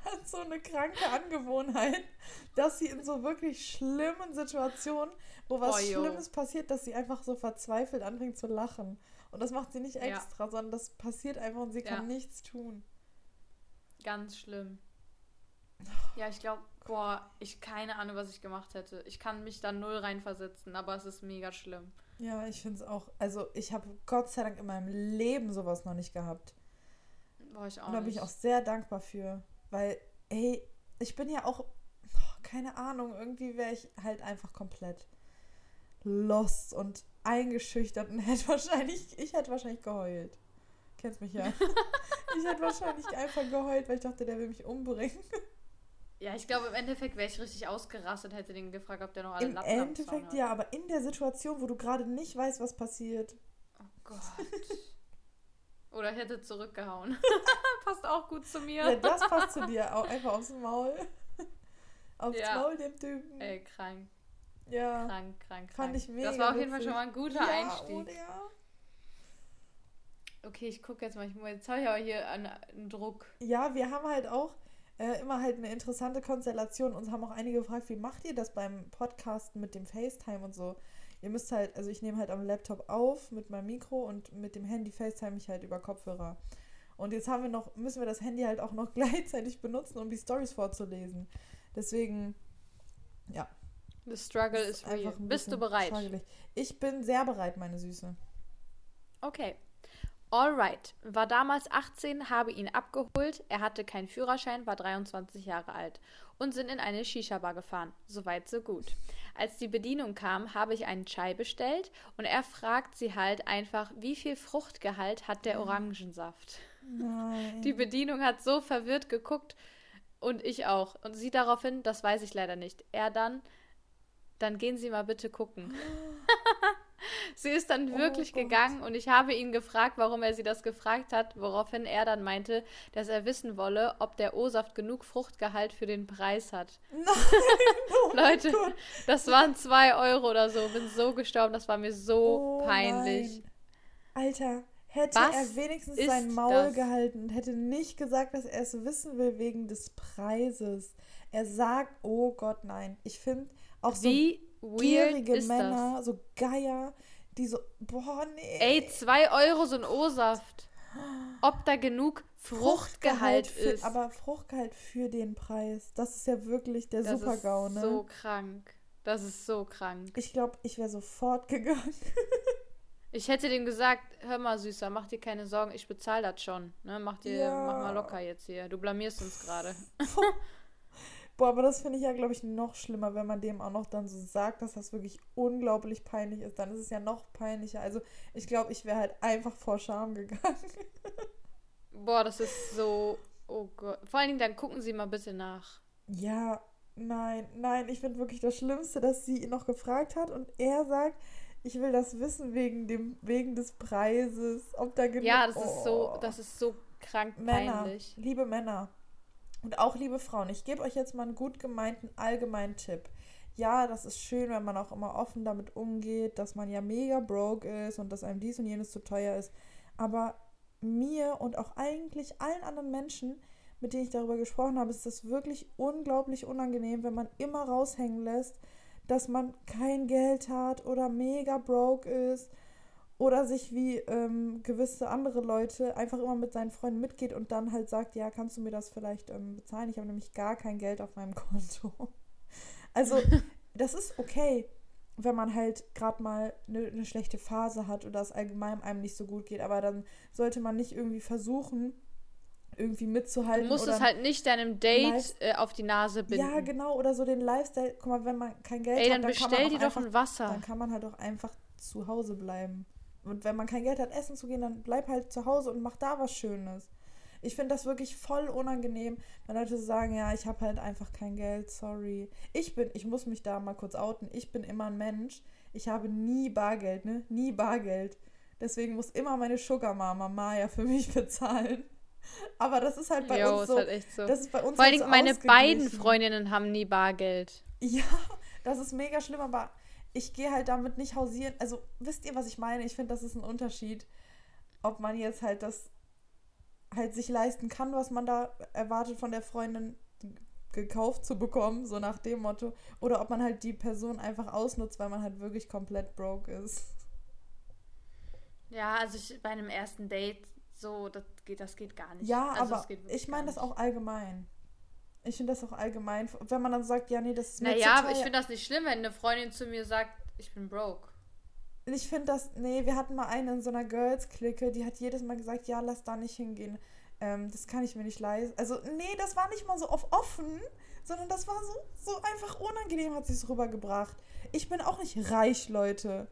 hat so eine kranke Angewohnheit, dass sie in so wirklich schlimmen Situationen, wo was Oh. Schlimmes passiert, dass sie einfach so verzweifelt anfängt zu lachen. Und das macht sie nicht Ja. extra, sondern das passiert einfach und sie kann Ja. nichts tun. Ganz schlimm. Ja, ich glaube, boah, ich keine Ahnung, was ich gemacht hätte. Ich kann mich da null reinversetzen, aber es ist mega schlimm. Ja, ich finde es auch. Also, ich habe Gott sei Dank in meinem Leben sowas noch nicht gehabt. Boah, ich auch Und da bin ich auch sehr dankbar für. Weil, ey, ich bin ja auch, keine Ahnung, irgendwie wäre ich halt einfach komplett lost und eingeschüchtert und hätte wahrscheinlich, ich hätte wahrscheinlich geheult. Kennst mich ja. ich hätte wahrscheinlich einfach geheult, weil ich dachte, der will mich umbringen. Ja, ich glaube, im Endeffekt wäre ich richtig ausgerastet, hätte den gefragt, ob der noch alle Im Lappen Zaun Endeffekt ja, aber in der Situation, wo du gerade nicht weißt, was passiert. Oh Gott. Oder hätte zurückgehauen. passt auch gut zu mir. Ja, das passt zu dir. Auch einfach aufs Maul. aufs ja. Maul dem Typen. Ey, krank. Ja. Krank, krank, krank. Fand ich mega. Das war auf jeden Fall schon mal ein guter ja, Einstieg. Oder ja. Okay, ich gucke jetzt mal. Jetzt habe ich aber hier einen, einen Druck. Ja, wir haben halt auch äh, immer halt eine interessante Konstellation. Uns haben auch einige gefragt, wie macht ihr das beim Podcasten mit dem FaceTime und so? Ihr müsst halt, also ich nehme halt am Laptop auf mit meinem Mikro und mit dem Handy FaceTime ich halt über Kopfhörer. Und jetzt haben wir noch, müssen wir das Handy halt auch noch gleichzeitig benutzen, um die Stories vorzulesen. Deswegen, ja. The struggle is real. Bist du bereit? Ich bin sehr bereit, meine Süße. Okay. Alright. War damals 18, habe ihn abgeholt. Er hatte keinen Führerschein, war 23 Jahre alt und sind in eine Shisha-Bar gefahren. Soweit, so gut. Als die Bedienung kam, habe ich einen Chai bestellt und er fragt sie halt einfach, wie viel Fruchtgehalt hat der Orangensaft? Nein. Die Bedienung hat so verwirrt geguckt und ich auch. Und sie daraufhin, das weiß ich leider nicht. Er dann, dann gehen Sie mal bitte gucken. sie ist dann oh wirklich oh gegangen und ich habe ihn gefragt, warum er sie das gefragt hat, woraufhin er dann meinte, dass er wissen wolle, ob der O-Saft genug Fruchtgehalt für den Preis hat. Nein, oh Leute, das waren zwei Euro oder so. Bin so gestorben, das war mir so oh peinlich. Nein. Alter, hätte Was er wenigstens sein Maul das? gehalten und hätte nicht gesagt, dass er es wissen will wegen des Preises. Er sagt, oh Gott, nein. Ich finde auch Wie so gierige Männer, das? so Geier, die so, boah, nee. Ey, zwei Euro so ein O-Saft. Ob da genug Fruchtgehalt, Fruchtgehalt für, ist. Aber Fruchtgehalt für den Preis, das ist ja wirklich der Super-GAU, ne? Das ist so krank. Das ist so krank. Ich glaube, ich wäre sofort gegangen. Ich hätte dem gesagt, hör mal, Süßer, mach dir keine Sorgen, ich bezahle das schon. Ne? Mach, dir, ja. mach mal locker jetzt hier. Du blamierst uns gerade. Boah, aber das finde ich ja, glaube ich, noch schlimmer, wenn man dem auch noch dann so sagt, dass das wirklich unglaublich peinlich ist. Dann ist es ja noch peinlicher. Also ich glaube, ich wäre halt einfach vor Scham gegangen. Boah, das ist so. Oh Gott. Vor allen Dingen, dann gucken Sie mal bitte nach. Ja, nein, nein. Ich finde wirklich das Schlimmste, dass sie ihn noch gefragt hat und er sagt, ich will das wissen wegen dem wegen des Preises, ob da genug Ja, das oh. ist so, das ist so krank Männer, peinlich. Liebe Männer und auch liebe Frauen, ich gebe euch jetzt mal einen gut gemeinten allgemeinen Tipp. Ja, das ist schön, wenn man auch immer offen damit umgeht, dass man ja mega broke ist und dass einem dies und jenes zu teuer ist. Aber mir und auch eigentlich allen anderen Menschen, mit denen ich darüber gesprochen habe, ist das wirklich unglaublich unangenehm, wenn man immer raushängen lässt, dass man kein Geld hat oder mega broke ist oder sich wie ähm, gewisse andere Leute einfach immer mit seinen Freunden mitgeht und dann halt sagt, ja, kannst du mir das vielleicht ähm, bezahlen? Ich habe nämlich gar kein Geld auf meinem Konto. Also, das ist okay, wenn man halt gerade mal eine ne schlechte Phase hat oder es allgemein einem nicht so gut geht, aber dann sollte man nicht irgendwie versuchen, irgendwie mitzuhalten. Du musst es halt nicht deinem Date äh, auf die Nase binden. Ja, genau, oder so den Lifestyle. Guck mal, wenn man kein Geld Ey, hat, dann, dann bestell dir doch ein Wasser. Dann kann man halt auch einfach zu Hause bleiben. Und wenn man kein Geld hat, essen zu gehen, dann bleib halt zu Hause und mach da was Schönes. Ich finde das wirklich voll unangenehm, wenn Leute sagen, ja, ich habe halt einfach kein Geld, sorry. Ich bin, ich muss mich da mal kurz outen, ich bin immer ein Mensch. Ich habe nie Bargeld, ne? Nie Bargeld. Deswegen muss immer meine Sugar Mama Maya für mich bezahlen. Aber das ist halt bei jo, uns so. Halt echt so. Das ist bei uns Vor allem halt so meine beiden Freundinnen haben nie Bargeld. Ja, das ist mega schlimm, aber ich gehe halt damit nicht hausieren. Also, wisst ihr, was ich meine? Ich finde, das ist ein Unterschied, ob man jetzt halt das halt sich leisten kann, was man da erwartet von der Freundin gekauft zu bekommen, so nach dem Motto, oder ob man halt die Person einfach ausnutzt, weil man halt wirklich komplett broke ist. Ja, also ich, bei einem ersten Date so, das geht, das geht gar nicht. Ja, also aber ich meine das auch allgemein. Ich finde das auch allgemein, wenn man dann sagt, ja, nee, das ist mir Naja, aber ich finde das nicht schlimm, wenn eine Freundin zu mir sagt, ich bin broke. Ich finde das, nee, wir hatten mal eine in so einer Girls-Clique, die hat jedes Mal gesagt, ja, lass da nicht hingehen. Ähm, das kann ich mir nicht leisten. Also, nee, das war nicht mal so auf offen, sondern das war so, so einfach unangenehm, hat sie es rübergebracht. Ich bin auch nicht reich, Leute.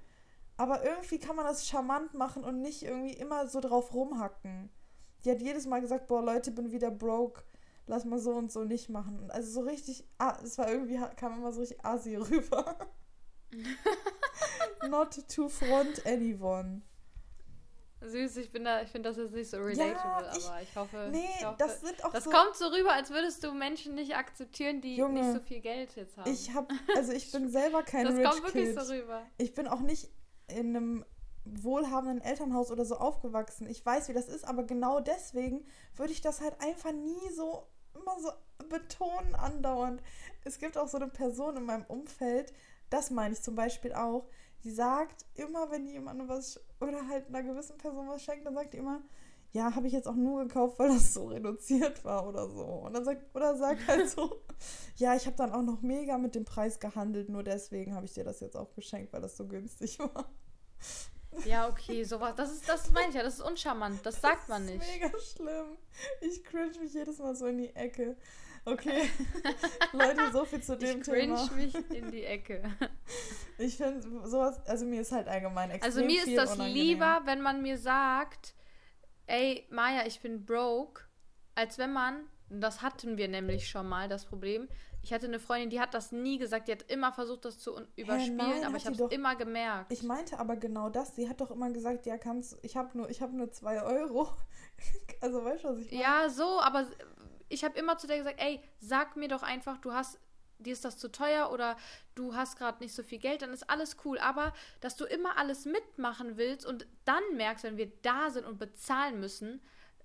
Aber irgendwie kann man das charmant machen und nicht irgendwie immer so drauf rumhacken. Die hat jedes Mal gesagt, boah, Leute, bin wieder broke. Lass mal so und so nicht machen. Also so richtig, ah, es war irgendwie, kam immer so richtig assi rüber. Not to front anyone. Süß, ich bin da, ich finde das jetzt nicht so relatable, ja, ich, aber ich hoffe. Nee, ich hoffe, das sind auch Das so, kommt so rüber, als würdest du Menschen nicht akzeptieren, die Junge, nicht so viel Geld jetzt haben. Ich habe, also ich bin selber kein Das Rich kommt wirklich Kid. so rüber. Ich bin auch nicht in einem wohlhabenden Elternhaus oder so aufgewachsen. Ich weiß, wie das ist, aber genau deswegen würde ich das halt einfach nie so immer so betonen andauernd. Es gibt auch so eine Person in meinem Umfeld, das meine ich zum Beispiel auch, die sagt immer, wenn die jemandem was oder halt einer gewissen Person was schenkt, dann sagt die immer, ja, habe ich jetzt auch nur gekauft, weil das so reduziert war oder so. Und dann sagt, oder sagt halt so, ja, ich habe dann auch noch mega mit dem Preis gehandelt, nur deswegen habe ich dir das jetzt auch geschenkt, weil das so günstig war. Ja, okay, sowas. Das ist, das meine ich ja, das ist uncharmant. Das sagt man nicht. Das ist mega schlimm. Ich cringe mich jedes Mal so in die Ecke. Okay. Leute, so viel zu dem ich cringe Thema. mich in die Ecke. Ich finde sowas, also mir ist halt allgemein extrem Also mir viel ist das unangenehm. lieber, wenn man mir sagt, ey, Maya, ich bin broke, als wenn man, das hatten wir nämlich schon mal, das Problem. Ich hatte eine Freundin, die hat das nie gesagt, die hat immer versucht, das zu überspielen, nein, aber ich habe es doch- immer gemerkt. Ich meinte aber genau das. Sie hat doch immer gesagt, ja, kannst ich habe nur, ich habe nur zwei Euro. also weißt du, was ich meine? Ja, so, aber ich habe immer zu der gesagt, ey, sag mir doch einfach, du hast, dir ist das zu teuer oder du hast gerade nicht so viel Geld, dann ist alles cool. Aber dass du immer alles mitmachen willst und dann merkst, wenn wir da sind und bezahlen müssen,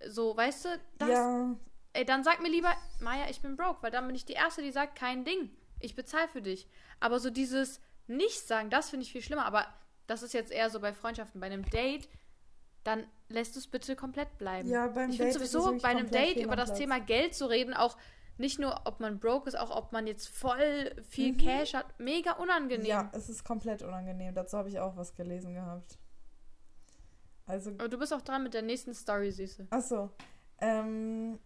so, weißt du, das, ja, ey, dann sag mir lieber, Maja, ich bin broke, weil dann bin ich die Erste, die sagt, kein Ding, ich bezahle für dich. Aber so dieses Nicht-Sagen, das finde ich viel schlimmer. Aber das ist jetzt eher so bei Freundschaften, bei einem Date, dann lässt du es bitte komplett bleiben. ja, beim Ich Date finde ist es sowieso bei einem Date über das Platz. Thema Geld zu reden, auch nicht nur, ob man broke ist, auch ob man jetzt voll viel Mhm. Cash hat, mega unangenehm. Ja, es ist komplett unangenehm. Dazu habe ich auch was gelesen gehabt. Also Aber du bist auch dran mit der nächsten Story, Süße. Achso. Ähm,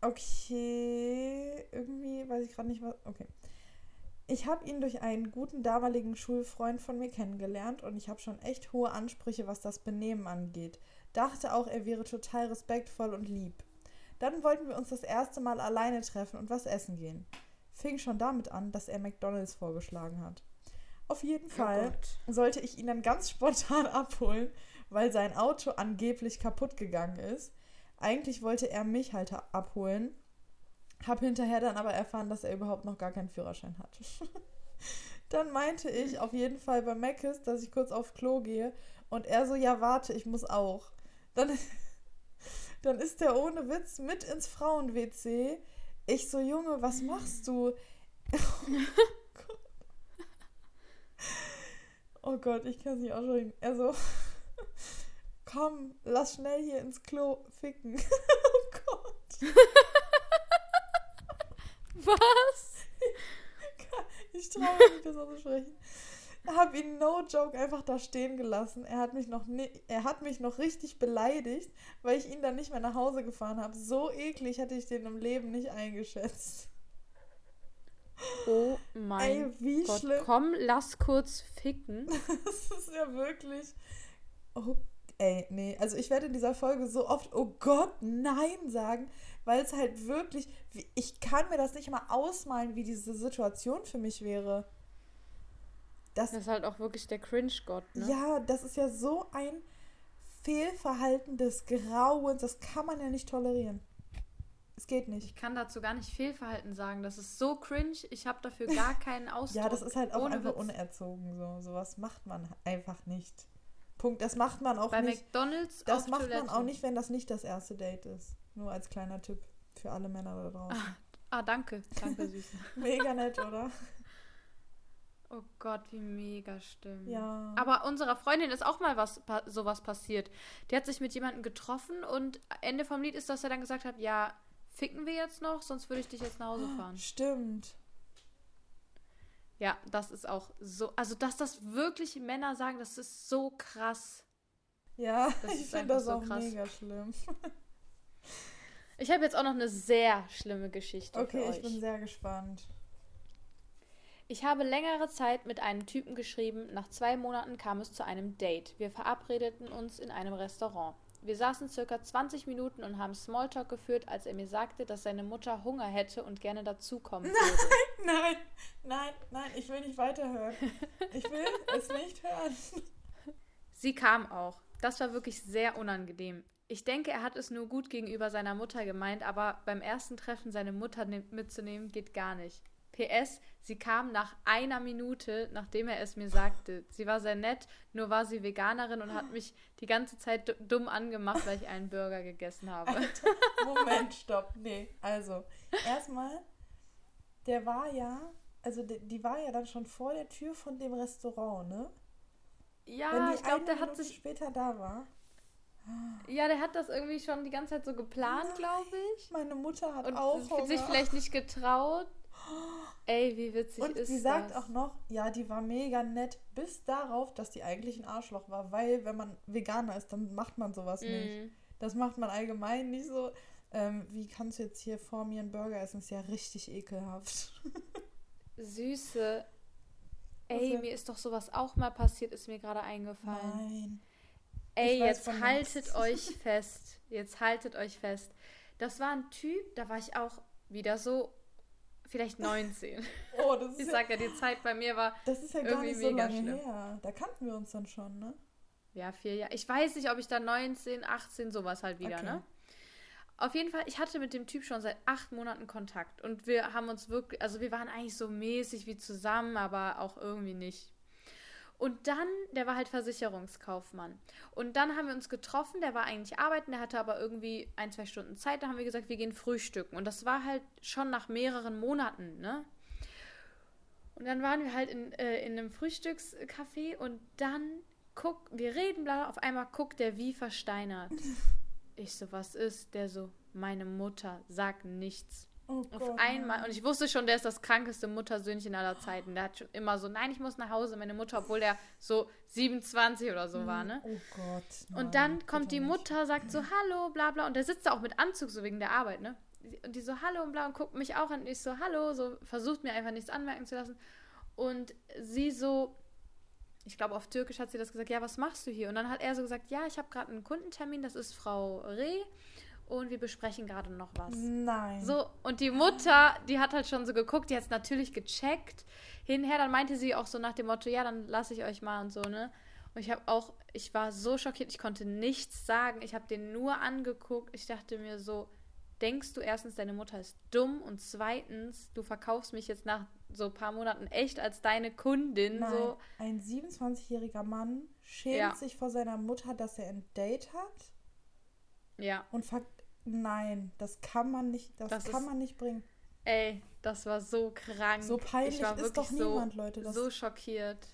okay. Irgendwie weiß ich gerade nicht, was. Okay. Ich habe ihn durch einen guten damaligen Schulfreund von mir kennengelernt und ich habe schon echt hohe Ansprüche, was das Benehmen angeht. Dachte auch, er wäre total respektvoll und lieb. Dann wollten wir uns das erste Mal alleine treffen und was essen gehen. Fing schon damit an, dass er McDonalds vorgeschlagen hat. Auf jeden Fall sollte ich ihn dann ganz spontan abholen, weil sein Auto angeblich kaputt gegangen ist. Eigentlich wollte er mich halt abholen. Hab hinterher dann aber erfahren, dass er überhaupt noch gar keinen Führerschein hat. dann meinte ich auf jeden Fall bei Meckes, dass ich kurz auf Klo gehe. Und er so, ja, warte, ich muss auch. Dann, dann ist der ohne Witz mit ins Frauen-WC. Ich so, Junge, was machst du? Oh Gott, ich kann es nicht aussprechen. Er so, komm, lass schnell hier ins Klo ficken. oh Gott. Was? Ich traue mich nicht, das auszusprechen. Hab ihn no joke einfach da stehen gelassen. Er hat mich noch ni er hat mich noch richtig beleidigt, weil ich ihn dann nicht mehr nach Hause gefahren habe. So eklig hatte ich den im Leben nicht eingeschätzt. Oh mein Ey, Gott. schlimm. Komm, lass kurz ficken. Das ist ja wirklich. Oh, ey, nee. Also ich werde in dieser Folge so oft, oh Gott, nein sagen, weil es halt wirklich. Ich kann mir das nicht mal ausmalen, wie diese Situation für mich wäre. Das, Das ist halt auch wirklich der Cringe-Gott, ne? Ja, das ist ja so ein Fehlverhalten des Grauens. Das kann man ja nicht tolerieren. Es geht nicht. Ich kann dazu gar nicht Fehlverhalten sagen. Das ist so cringe. Ich habe dafür gar keinen Ausdruck. Ja, das ist halt auch einfach Witz. unerzogen. So sowas macht man einfach nicht. Punkt. Das macht man auch Bei nicht. McDonalds Das macht Toilette. man auch nicht, wenn das nicht das erste Date ist. Nur als kleiner Tipp für alle Männer da draußen. Ah, danke. Danke, Süße. Mega nett, oder? Oh Gott, wie mega stimmt. Ja. Aber unserer Freundin ist auch mal was sowas passiert. Die hat sich mit jemandem getroffen und Ende vom Lied ist, dass er dann gesagt hat, ja, ficken wir jetzt noch, sonst würde ich dich jetzt nach Hause fahren. Stimmt. Ja, das ist auch so, also dass das wirklich Männer sagen, das ist so krass. Ja, Das ich ist finde das so auch krass. mega schlimm. Ich habe jetzt auch noch eine sehr schlimme Geschichte Okay, ich bin sehr gespannt. Ich habe längere Zeit mit einem Typen geschrieben. Nach zwei Monaten kam es zu einem Date. Wir verabredeten uns in einem Restaurant. Wir saßen circa 20 Minuten und haben Smalltalk geführt, als er mir sagte, dass seine Mutter Hunger hätte und gerne dazukommen würde. Nein, nein, nein, ich will nicht weiterhören. Ich will es nicht hören. Sie kam auch. Das war wirklich sehr unangenehm. Ich denke, er hat es nur gut gegenüber seiner Mutter gemeint, aber beim ersten Treffen seine Mutter mitzunehmen, geht gar nicht. PS, sie kam nach einer Minute, nachdem er es mir sagte. Sie war sehr nett, nur war sie Veganerin und hat mich die ganze Zeit dumm angemacht, weil ich einen Burger gegessen habe. Alter, Moment, stopp. Nee, also, erstmal, der war ja, also die, die, war ja dann schon vor der Tür von dem Restaurant, ne? Ja, ich glaube, der hat sich später da war. Ja, der hat das irgendwie schon die ganze Zeit so geplant, glaube ich. Meine Mutter hat und auch Hunger. sich vielleicht nicht getraut. Ey, wie witzig und ist sie sagt auch noch, ja, die war mega nett, bis darauf, dass die eigentlich ein Arschloch war, weil wenn man Veganer ist, dann macht man sowas mm. nicht. Das macht man allgemein nicht so. Ähm, wie kannst du jetzt hier vor mir einen Burger essen? Ist ja richtig ekelhaft. Süße. Ey, also, mir ist doch sowas auch mal passiert, ist mir gerade eingefallen. Nein. Ey, jetzt haltet euch fest. Jetzt haltet euch fest. Das war ein Typ, da war ich auch wieder so vielleicht 19. Oh, das ist ich ja, sag ja, die Zeit bei mir war Das ist ja gar nicht so lange schlimm. her. Da kannten wir uns dann schon, ne? Ja, vier Jahre. Ich weiß nicht, ob ich da 19, 18, sowas halt wieder, okay. ne? Auf jeden Fall, ich hatte mit dem Typ schon seit acht Monaten Kontakt und wir haben uns wirklich, also wir waren eigentlich so mäßig wie zusammen, aber auch irgendwie nicht. Und dann, der war halt Versicherungskaufmann. Und dann haben wir uns getroffen, der war eigentlich arbeiten, der hatte aber irgendwie ein, zwei Stunden Zeit. Da haben wir gesagt, wir gehen frühstücken. Und das war halt schon nach mehreren Monaten, ne? Und dann waren wir halt in, äh, in einem Frühstückscafé und dann guck, wir reden, bla, auf einmal guckt der wie versteinert. Ich so, was ist? Der so, meine Mutter, sagt nichts. Oh auf einmal. Und ich wusste schon, der ist das krankeste Muttersöhnchen aller Zeiten. Der hat schon immer so, nein, ich muss nach Hause, meine Mutter, obwohl der so 27 oder so war, ne? Oh Gott. Nein, und dann kommt die Mutter, nicht. sagt so, hallo, bla bla. Und der sitzt da auch mit Anzug, so wegen der Arbeit, ne? Und die so, hallo und bla und guckt mich auch an. Und ich so, hallo, so versucht mir einfach nichts anmerken zu lassen. Und sie so, ich glaube auf Türkisch hat sie das gesagt, ja, was machst du hier? Und dann hat er so gesagt, ja, ich habe gerade einen Kundentermin, das ist Frau Reh und wir besprechen gerade noch was. Nein. So, und die Mutter, die hat halt schon so geguckt, die hat es natürlich gecheckt. Hinher, dann meinte sie auch so nach dem Motto, ja, dann lasse ich euch mal und so, ne? Und ich habe auch, ich war so schockiert, ich konnte nichts sagen. Ich habe den nur angeguckt. Ich dachte mir so, denkst du erstens, deine Mutter ist dumm und zweitens, du verkaufst mich jetzt nach so ein paar Monaten echt als deine Kundin. Nein, so. Ein 27-jähriger Mann schämt ja. sich vor seiner Mutter, dass er ein Date hat. Ja. Und ver Nein, das kann man nicht, das, das kann ist, man nicht bringen. Ey, das war so krank. So peinlich ist doch niemand, so, Leute. So schockiert.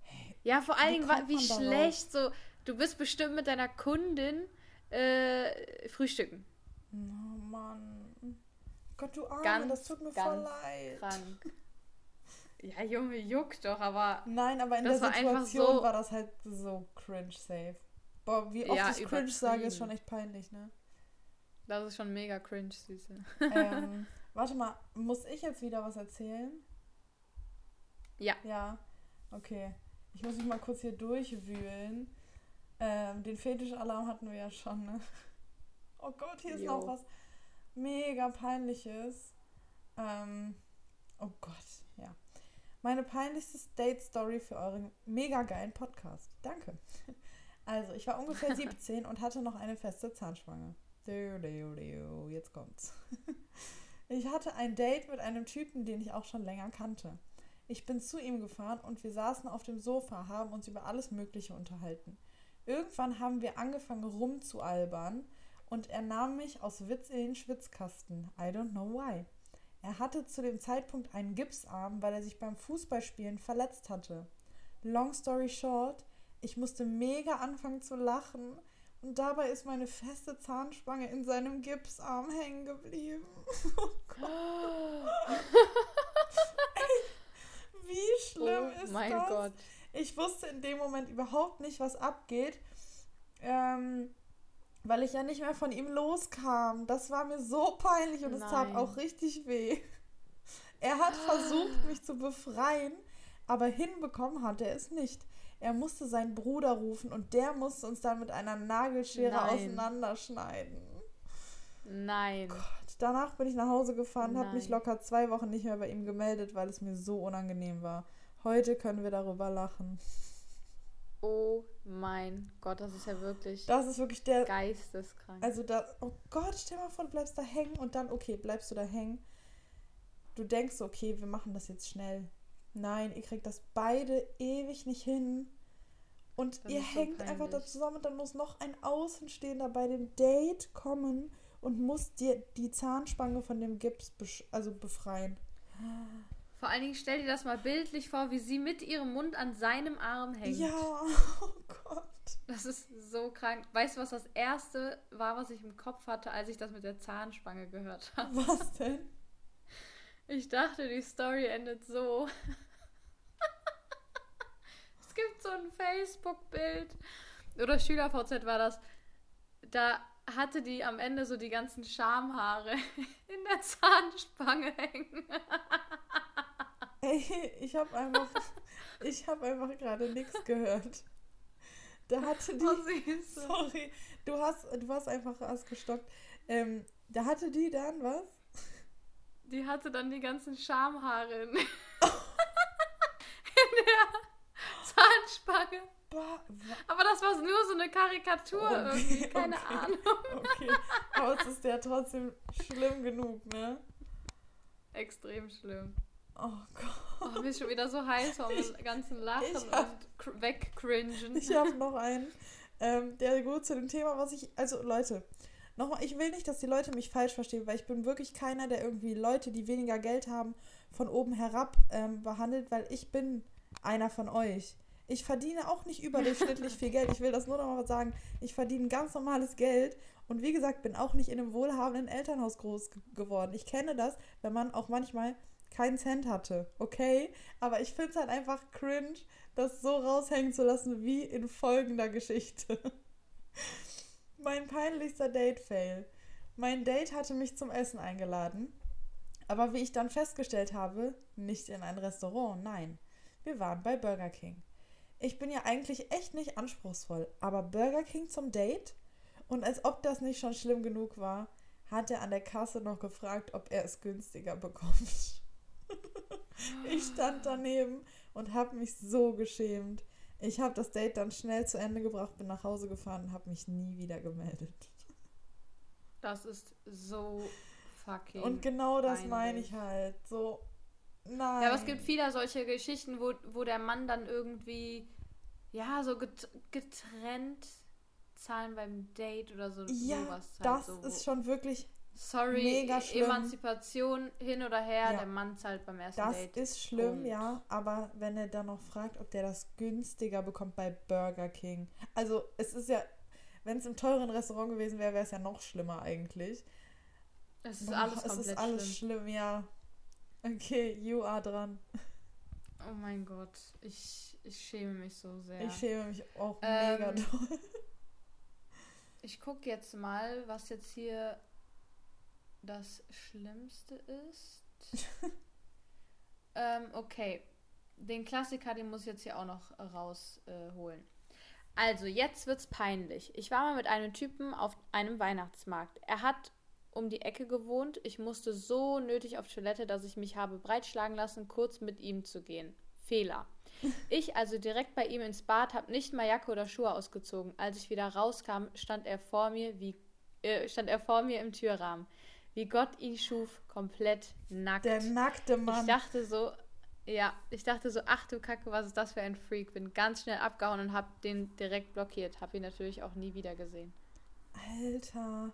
Hey, ja, vor allen Dingen, wie, wie schlecht so. Du bist bestimmt mit deiner Kundin äh, frühstücken. Oh Mann. Gott, du Arme, ganz, das tut mir voll leid. Krank. Ja, Junge, juckt doch, aber. Nein, aber in der Situation so, war das halt so cringe safe. Boah, wie oft ja, ich cringe sage, ist schon echt peinlich, ne? Das ist schon mega cringe, Süße. Ähm, warte mal, muss ich jetzt wieder was erzählen? Ja. Ja, okay. Ich muss mich mal kurz hier durchwühlen. Ähm, den Fetischalarm hatten wir ja schon, ne? Oh Gott, hier ist jo. noch was mega peinliches. Ähm, oh Gott, ja. Meine peinlichste Date-Story für euren mega geilen Podcast. Danke. Also, ich war ungefähr 17 und hatte noch eine feste Zahnspange. Jetzt kommt's. Ich hatte ein Date mit einem Typen, den ich auch schon länger kannte. Ich bin zu ihm gefahren und wir saßen auf dem Sofa, haben uns über alles Mögliche unterhalten. Irgendwann haben wir angefangen rumzualbern und er nahm mich aus Witz in den Schwitzkasten. I don't know why. Er hatte zu dem Zeitpunkt einen Gipsarm, weil er sich beim Fußballspielen verletzt hatte. Long story short, ich musste mega anfangen zu lachen und dabei ist meine feste Zahnspange in seinem Gipsarm hängen geblieben. Oh Gott. Ey, wie schlimm oh ist mein das? Gott. Ich wusste in dem Moment überhaupt nicht, was abgeht. Ähm, weil ich ja nicht mehr von ihm loskam. Das war mir so peinlich und es tat auch richtig weh. Er hat versucht, mich zu befreien, aber hinbekommen hat er es nicht. Er musste seinen Bruder rufen und der musste uns dann mit einer Nagelschere Nein. auseinanderschneiden. Nein. Gott. Danach bin ich nach Hause gefahren, habe mich locker zwei Wochen nicht mehr bei ihm gemeldet, weil es mir so unangenehm war. Heute können wir darüber lachen. Oh mein Gott, das ist ja wirklich. Das ist wirklich der. Geisteskrank. Also da. Oh Gott, stell mal vor, du bleibst da hängen und dann, okay, bleibst du da hängen. Du denkst, okay, wir machen das jetzt schnell. Nein, ihr kriegt das beide ewig nicht hin. Und Das ihr ist so hängt einfach da zusammen und dann muss noch ein Außenstehender bei dem Date kommen und muss dir die Zahnspange von dem Gips also befreien. Vor allen Dingen stell dir das mal bildlich vor, wie sie mit ihrem Mund an seinem Arm hängt. Ja, oh Gott. Das ist so krank. Weißt du, was das erste war, was ich im Kopf hatte, als ich das mit der Zahnspange gehört habe? Was denn? Ich dachte, die Story endet so. Es gibt so ein Facebook-Bild. Oder SchülerVZ war das. Da hatte die am Ende so die ganzen Schamhaare in der Zahnspange hängen. Ey, ich habe einfach, ich habe einfach gerade nichts gehört. Da hatte die, Oh, sorry, du hast, du hast einfach was gestockt. Ähm, da hatte die dann was? Die hatte dann die ganzen Schamhaare in, in der Zahnspange. Boah, Aber das war nur so eine Karikatur Okay, irgendwie, keine okay. Ahnung. okay, aber es ist ja trotzdem schlimm genug, ne? Extrem schlimm. Oh Gott. Oh, mir ist schon wieder so heiß vom ganzen Lachen ich hab- und cr- wegcringen. Ich habe noch einen, ähm, der gut zu dem Thema, was ich. Also, Leute, nochmal, ich will nicht, dass die Leute mich falsch verstehen, weil ich bin wirklich keiner, der irgendwie Leute, die weniger Geld haben, von oben herab ähm, behandelt, weil ich bin einer von euch. Ich verdiene auch nicht überdurchschnittlich viel Geld. Ich will das nur noch mal sagen. Ich verdiene ganz normales Geld und wie gesagt, bin auch nicht in einem wohlhabenden Elternhaus groß ge- geworden. Ich kenne das, wenn man auch manchmal keinen Cent hatte, okay? Aber ich finde es halt einfach cringe, das so raushängen zu lassen wie in folgender Geschichte. mein peinlichster Date-Fail. Mein Date hatte mich zum Essen eingeladen, aber wie ich dann festgestellt habe, nicht in ein Restaurant, nein. Wir waren bei Burger King. Ich bin ja eigentlich echt nicht anspruchsvoll, aber Burger King zum Date? Und als ob das nicht schon schlimm genug war, hat er an der Kasse noch gefragt, ob er es günstiger bekommt. ich stand daneben und habe mich so geschämt. Ich habe das Date dann schnell zu Ende gebracht, bin nach Hause gefahren und habe mich nie wieder gemeldet. Das ist so fucking. Und genau das meine ich halt. So, nein. Ja, aber es gibt viele solche Geschichten, wo, wo der Mann dann irgendwie, ja, so get getrennt zahlen beim Date oder so. Ja, sowas halt das so, ist schon wirklich, Sorry, mega schlimm. Emanzipation hin oder her, Ja. der Mann zahlt beim ersten das Date. ist schlimm, ja. Aber wenn er dann noch fragt, ob der das günstiger bekommt bei Burger King. Also, es ist ja, wenn es im teuren Restaurant gewesen wäre, wäre es ja noch schlimmer eigentlich. Es ist Boah, alles es komplett ist alles schlimm. schlimm, ja. Okay, you are dran. Oh mein Gott, ich, ich schäme mich so sehr. Ich schäme mich auch Ähm, mega doll. Ich gucke jetzt mal, was jetzt hier das Schlimmste ist. ähm, okay. Den Klassiker, den muss ich jetzt hier auch noch rausholen. Äh, also, jetzt wird's peinlich. Ich war mal mit einem Typen auf einem Weihnachtsmarkt. Er hat um die Ecke gewohnt. Ich musste so nötig auf Toilette, dass ich mich habe breitschlagen lassen, kurz mit ihm zu gehen. Fehler. Ich also direkt bei ihm ins Bad, habe nicht mal Jacke oder Schuhe ausgezogen. Als ich wieder rauskam, stand er vor mir wie äh, stand er vor mir im Türrahmen. Wie Gott ihn schuf, komplett nackt. Der nackte ich Mann. dachte so, ja, ich dachte so, ach du Kacke, was ist das für ein Freak? Bin ganz schnell abgehauen und hab den direkt blockiert. Hab ihn natürlich auch nie wieder gesehen. Alter.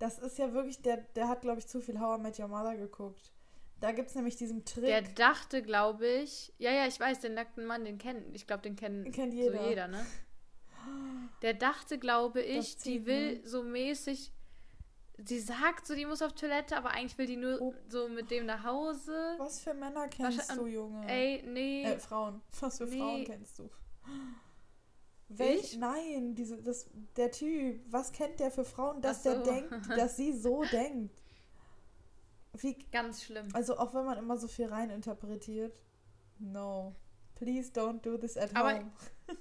Das ist ja wirklich, der, der hat, glaube ich, zu viel How I Met Your Mother geguckt. Da gibt es nämlich diesen Trick. Der dachte, glaube ich, ja, ja, ich weiß, den nackten Mann, den kennen, ich glaube, den kennen Den kennt so jeder. jeder, ne? Der dachte, glaube ich, Das die zieht, will ne? so mäßig. Sie sagt so, die muss auf Toilette, aber eigentlich will die nur Oh. so mit dem nach Hause. Was für Männer kennst du, Junge? Ey, nee. Äh, Frauen. Was für Nee. Frauen kennst du? Welch? Ich? Nein, diese, das, der Typ. Was kennt der für Frauen, dass Ach der so. denkt, dass sie so denkt? Wie, Ganz schlimm. also auch wenn man immer so viel reininterpretiert. No. Please don't do this at Aber- home.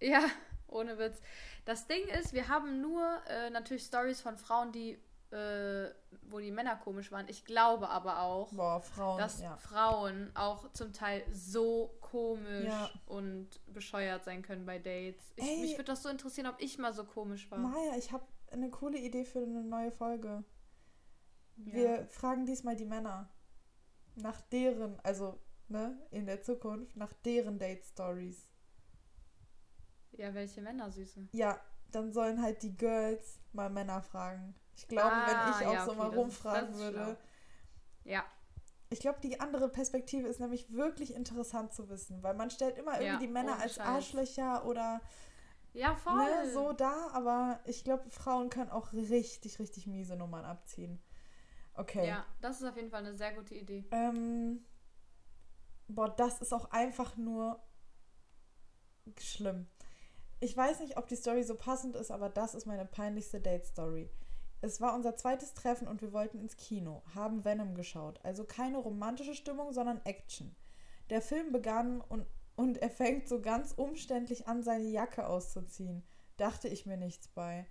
Ja, ohne Witz. Das Ding ist, wir haben nur äh, natürlich Stories von Frauen, die äh, wo die Männer komisch waren. Ich glaube aber auch, Boah, Frauen, dass ja. Frauen auch zum Teil so komisch Ja. und bescheuert sein können bei Dates. Ich, Ey. mich würde das so interessieren, ob ich mal so komisch war. Maja, ich habe eine coole Idee für eine neue Folge. Ja. Wir fragen diesmal die Männer nach deren, also ne, in der Zukunft, nach deren Date-Stories. Ja, welche Männer, Süße? Ja, dann sollen halt die Girls mal Männer fragen. Ich glaube, wenn Ah, ich auch ja, so okay, mal das rumfragen das ist würde. Ja, Ich glaube, die andere Perspektive ist nämlich wirklich interessant zu wissen, weil man stellt immer irgendwie Ja, die Männer als Scheiß. Arschlöcher oder ja voll. ne, so da, aber ich glaube, Frauen können auch richtig, richtig miese Nummern abziehen. Okay. Ja, das ist auf jeden Fall eine sehr gute Idee. Ähm, boah, das ist auch einfach nur schlimm. Ich weiß nicht, ob die Story so passend ist, aber das ist meine peinlichste Date-Story. Es war unser zweites Treffen und wir wollten ins Kino, haben Venom geschaut. Also keine romantische Stimmung, sondern Action. Der Film begann und, und er fängt so ganz umständlich an, seine Jacke auszuziehen. Dachte ich mir nichts bei.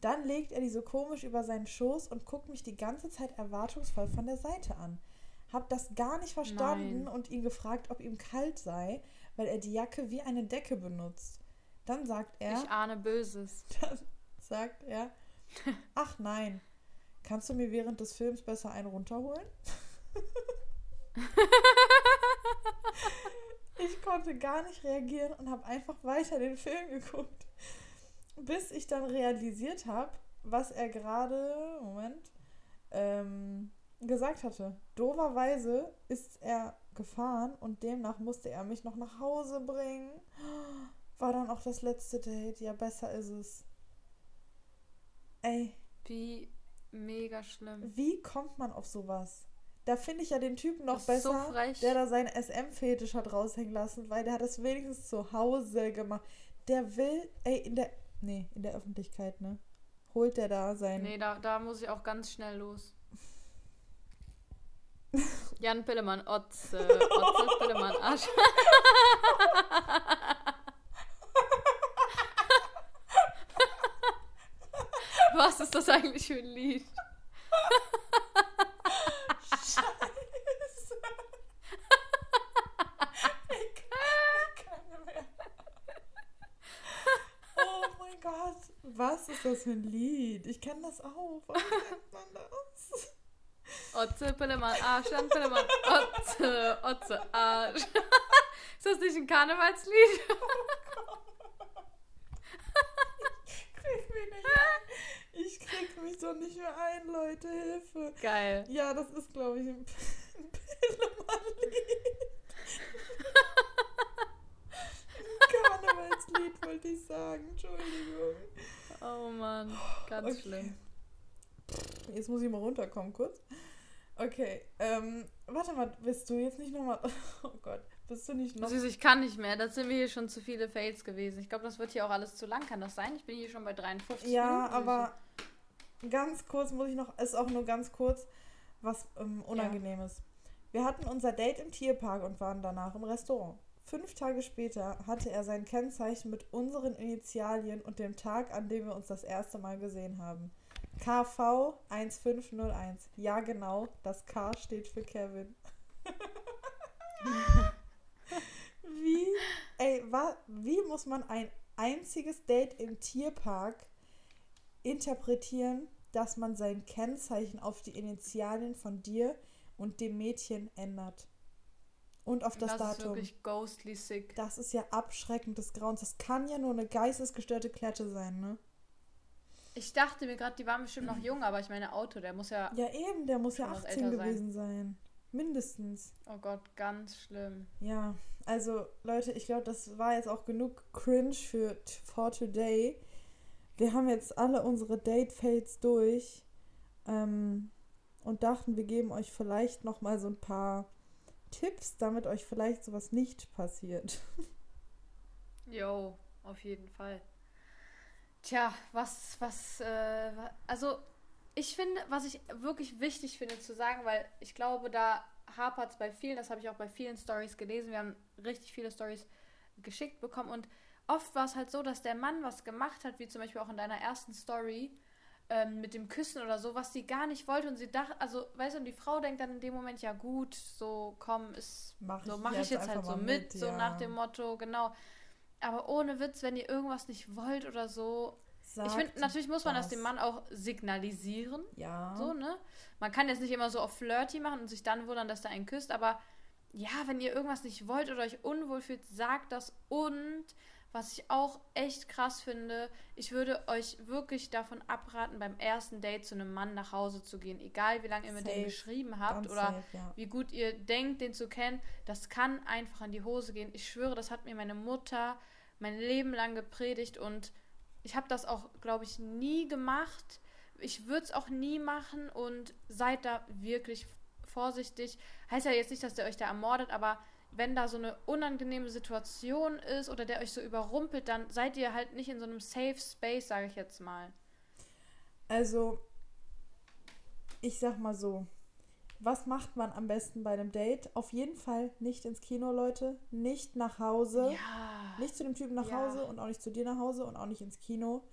Dann legt er die so komisch über seinen Schoß und guckt mich die ganze Zeit erwartungsvoll von der Seite an. Hab das gar nicht verstanden Nein. und ihn gefragt, ob ihm kalt sei, weil er die Jacke wie eine Decke benutzt. Dann sagt er, Ich ahne Böses. dann sagt er, ach nein, kannst du mir während des Films besser einen runterholen? ich konnte gar nicht reagieren und habe einfach weiter den Film geguckt, bis ich dann realisiert habe, was er gerade, Moment, ähm, gesagt hatte. Doverweise ist er gefahren und demnach musste er mich noch nach Hause bringen. War dann auch das letzte Date. Ja, besser ist es. Ey, Wie mega schlimm. wie kommt man auf sowas? Da finde ich ja den Typen noch so besser, frech. der da seinen SM-Fetisch hat raushängen lassen, weil der hat das wenigstens zu Hause gemacht. Der will, ey, in der, nee, in der Öffentlichkeit, ne? Holt der da sein, Nee, da, da muss ich auch ganz schnell los. Jan Pillemann, Otze, Otze Pillemann, Arsch. Was ist das eigentlich für ein Lied? Scheiße. ich kann nicht mehr. Oh mein Gott. Was ist das für ein Lied? Ich kenne das auch. Warum kennt man das? Otze Pillemann, Arsch, Jan Pillemann, Otze, Otze, Arsch. Ist das nicht ein Karnevalslied? Krieg mich nicht. Doch nicht mehr ein, Leute. Hilfe. Geil. Ja, das ist, glaube ich, ein Pillemann-Lied. Ein Karnevalslied, wollte ich sagen. Entschuldigung. Oh Mann, ganz Okay. schlimm. Jetzt muss ich mal runterkommen, kurz. Okay, ähm, warte mal, bist du jetzt nicht nochmal. Oh Gott, bist du nicht noch. Süß, ich kann nicht mehr. Das sind wir hier schon zu viele Fails gewesen. Ich glaube, das wird hier auch alles zu lang. Kann das sein? Ich bin hier schon bei 53 Ja, Minuten. aber ganz kurz muss ich noch, ist auch nur ganz kurz was ähm, Unangenehmes. Wir hatten unser Date im Tierpark und waren danach im Restaurant. Fünf Tage später hatte er sein Kennzeichen mit unseren Initialien und dem Tag, an dem wir uns das erste Mal gesehen haben. KV 1501. Ja, genau, das K steht für Kevin. wie, ey, wa, wie muss man ein einziges Date im Tierpark interpretieren, dass man sein Kennzeichen auf die Initialien von dir und dem Mädchen ändert? Und auf das, das ist Datum. wirklich ghostly sick. Das ist ja abschreckend des Grauens. Das kann ja nur eine geistesgestörte Klette sein, ne? Ich dachte mir gerade, die waren bestimmt noch jung, aber ich meine Auto, der muss ja. Ja, eben, der muss ja Schon was 18 älter sein. gewesen sein. Mindestens. Oh Gott, ganz schlimm. Ja, also Leute, ich glaube, das war jetzt auch genug cringe für for today. Wir haben jetzt alle unsere Date-Fails durch ähm, und dachten, wir geben euch vielleicht noch mal so ein paar Tipps, damit euch vielleicht sowas nicht passiert. Jo, auf jeden Fall. Tja, was, was, äh, also ich finde, was ich wirklich wichtig finde zu sagen, weil ich glaube, da hapert es bei vielen, das habe ich auch bei vielen Stories gelesen, wir haben richtig viele Stories geschickt bekommen und oft war es halt so, dass der Mann was gemacht hat, wie zum Beispiel auch in deiner ersten Story, ähm, mit dem Küssen oder so, was sie gar nicht wollte und sie dachte, also, weißt du, und die Frau denkt dann in dem Moment, ja gut, so komm, ist, mach so mache ich jetzt halt so mit, mit so ja. nach dem Motto, genau. Aber ohne Witz, wenn ihr irgendwas nicht wollt oder so, Sagt ich finde, natürlich muss man das. das dem Mann auch signalisieren. Ja. So, ne? Man kann jetzt nicht immer so auf Flirty machen und sich dann wundern, dass da einen küsst, aber ja, wenn ihr irgendwas nicht wollt oder euch unwohl fühlt, sagt das und was ich auch echt krass finde, ich würde euch wirklich davon abraten, beim ersten Date zu einem Mann nach Hause zu gehen. Egal, wie lange ihr mit dem geschrieben habt Ganz oder safe, ja. wie gut ihr denkt, den zu kennen. Das kann einfach in die Hose gehen. Ich schwöre, das hat mir meine Mutter mein Leben lang gepredigt und ich habe das auch, glaube ich, nie gemacht. Ich würde es auch nie machen und seid da wirklich vorsichtig. Heißt ja jetzt nicht, dass der euch da ermordet, aber wenn da so eine unangenehme Situation ist oder der euch so überrumpelt, dann seid ihr halt nicht in so einem Safe Space, sage ich jetzt mal. Also, ich sag mal so, was macht man am besten bei einem Date? Auf jeden Fall nicht ins Kino, Leute. Nicht nach Hause. Ja. Nicht zu dem Typen nach ja. Hause und auch nicht zu dir nach Hause und auch nicht ins Kino.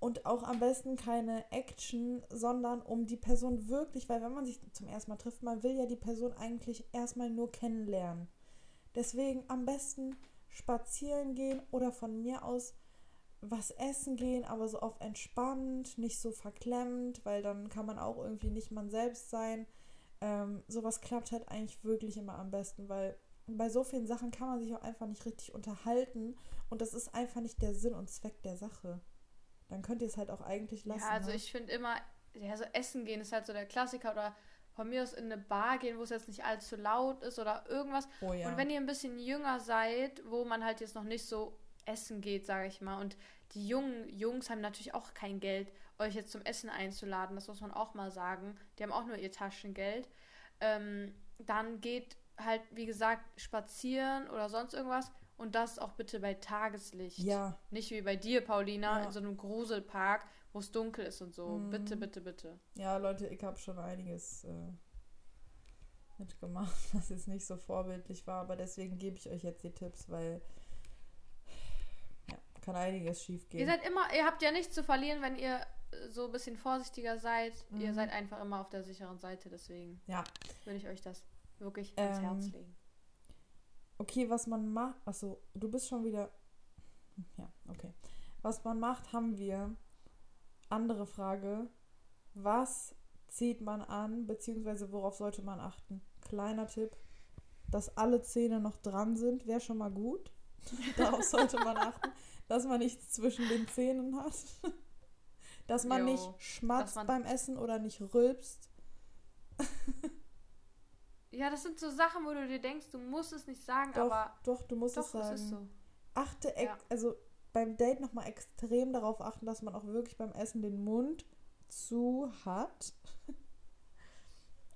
Und auch am besten keine Action, sondern um die Person wirklich, weil wenn man sich zum ersten Mal trifft, man will ja die Person eigentlich erstmal nur kennenlernen. Deswegen am besten spazieren gehen oder von mir aus was essen gehen, aber so auf entspannt, nicht so verklemmt, weil dann kann man auch irgendwie nicht man selbst sein. Ähm, sowas klappt halt eigentlich wirklich immer am besten, weil bei so vielen Sachen kann man sich auch einfach nicht richtig unterhalten und das ist einfach nicht der Sinn und Zweck der Sache. Dann könnt ihr es halt auch eigentlich lassen. Ja, also ne? ich finde immer, ja, so essen gehen ist halt so der Klassiker oder von mir aus in eine Bar gehen, wo es jetzt nicht allzu laut ist oder irgendwas. Oh, ja. Und wenn ihr ein bisschen jünger seid, wo man halt jetzt noch nicht so essen geht, sage ich mal, und die jungen Jungs haben natürlich auch kein Geld, euch jetzt zum Essen einzuladen, das muss man auch mal sagen. Die haben auch nur ihr Taschengeld. Ähm, dann geht halt, wie gesagt, spazieren oder sonst irgendwas. Und das auch bitte bei Tageslicht. Ja. Nicht wie bei dir, Paulina, ja. in so einem Gruselpark, wo es dunkel ist und so. Mhm. Bitte, bitte, bitte. Ja, Leute, ich habe schon einiges äh, mitgemacht, was jetzt nicht so vorbildlich war, aber deswegen gebe ich euch jetzt die Tipps, weil ja, kann einiges schief gehen. Ihr seid immer, ihr habt ja nichts zu verlieren, wenn ihr so ein bisschen vorsichtiger seid. Mhm. Ihr seid einfach immer auf der sicheren Seite, deswegen ja. würde ich euch das wirklich ans ähm, Herz legen. Okay, was man macht. Achso, du bist schon wieder. Ja, okay. Was man macht, haben wir andere Frage. Was zieht man an, beziehungsweise worauf sollte man achten? Kleiner Tipp, dass alle Zähne noch dran sind, wäre schon mal gut. Darauf sollte man achten, dass man nichts zwischen den Zähnen hat. dass man jo, nicht schmatzt man beim Essen oder nicht rülpst. ja, das sind so Sachen, wo du dir denkst, du musst es nicht sagen, doch, aber. Doch, du musst doch, es sagen. Es so. Achte, ja. also beim Date nochmal extrem darauf achten, dass man auch wirklich beim Essen den Mund zu hat.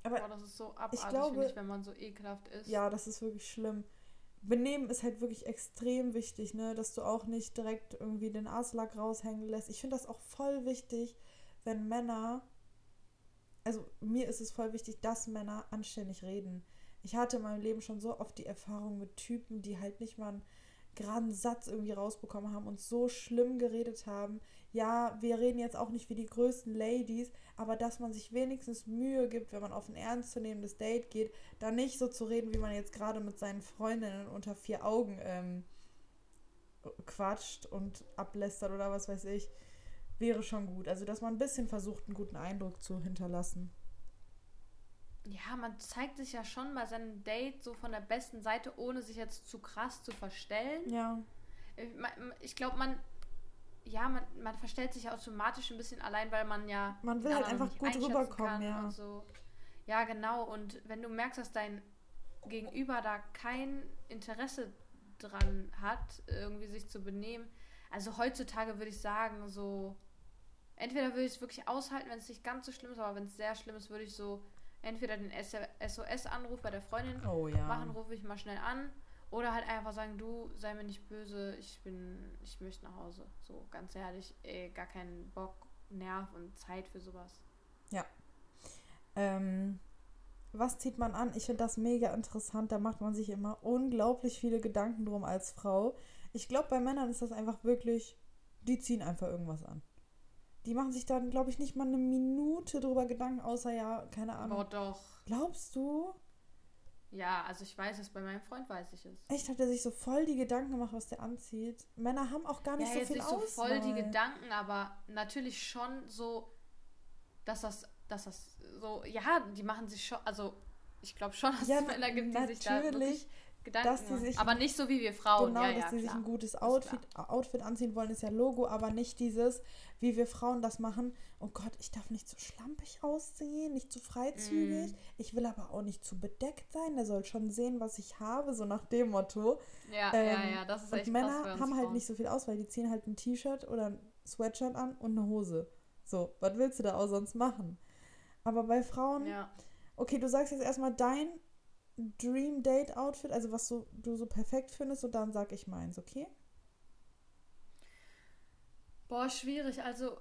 Aber Boah, das ist so abartig, ich glaube, ich, wenn man so ekelhaft ist. Ja, das ist wirklich schlimm. Benehmen ist halt wirklich extrem wichtig, ne? Dass du auch nicht direkt irgendwie den Aslack raushängen lässt. Ich finde das auch voll wichtig, wenn Männer. Also mir ist es voll wichtig, dass Männer anständig reden. Ich hatte in meinem Leben schon so oft die Erfahrung mit Typen, die halt nicht mal geraden Satz irgendwie rausbekommen haben und so schlimm geredet haben. Ja, wir reden jetzt auch nicht wie die größten Ladies, aber dass man sich wenigstens Mühe gibt, wenn man auf ein ernstzunehmendes Date geht, da nicht so zu reden, wie man jetzt gerade mit seinen Freundinnen unter vier Augen ähm, quatscht und ablästert oder was weiß ich, wäre schon gut. Also, dass man ein bisschen versucht, einen guten Eindruck zu hinterlassen ja, man zeigt sich ja schon bei seinem Date so von der besten Seite, ohne sich jetzt zu krass zu verstellen. Ja. Ich, ich glaube, man, ja, man, man verstellt sich automatisch ein bisschen allein, weil man ja. Man will halt einfach gut rüberkommen, ja. So. Ja, genau. Und wenn du merkst, dass dein Gegenüber da kein Interesse dran hat, irgendwie sich zu benehmen, also heutzutage würde ich sagen, so. Entweder würde ich es wirklich aushalten, wenn es nicht ganz so schlimm ist, aber wenn es sehr schlimm ist, würde ich so entweder den SOS-Anruf bei der Freundin oh, ja. machen, rufe ich mal schnell an. Oder halt einfach sagen, du, sei mir nicht böse, ich bin, ich möchte nach Hause. So, ganz ehrlich, ey, gar keinen Bock, Nerv und Zeit für sowas. Ja. Ähm, was zieht man an? Ich finde das mega interessant. Da macht man sich immer unglaublich viele Gedanken drum als Frau. Ich glaube, bei Männern ist das einfach wirklich, die ziehen einfach irgendwas an. Die machen sich dann, glaube ich, nicht mal eine Minute drüber Gedanken, außer ja, keine Ahnung. Boah, doch. Glaubst du? Ja, also ich weiß es, bei meinem Freund weiß ich es. Echt, hat er sich so voll die Gedanken gemacht, was der anzieht? Männer haben auch gar nicht ja, so jetzt viel nicht so Auswahl. voll die Gedanken, aber natürlich schon so, dass das, dass das so, ja, die machen sich schon, also ich glaube schon, dass Ja, es Männer gibt, die sich da wirklich Gedanken dass die machen. sich- Aber nicht so wie wir Frauen. Genau, ja, dass ja, die sich ein gutes Outfit, Outfit anziehen wollen, ist ja Logo, aber nicht dieses, wie wir Frauen das machen. Oh Gott, ich darf nicht zu schlampig aussehen, nicht zu freizügig. Mm. Ich will aber auch nicht zu bedeckt sein. Der soll schon sehen, was ich habe, so nach dem Motto. Ja, Ähm, ja, ja, das ist und echt Männer bei uns haben halt Frauen. nicht so viel Auswahl. Die ziehen halt ein T-Shirt oder ein Sweatshirt an und eine Hose. So, was willst du da auch sonst machen? Aber bei Frauen, Ja. okay, du sagst jetzt erstmal dein Dream Date Outfit, also was so, du so perfekt findest, und dann sag ich meins, okay? Boah, schwierig. Also,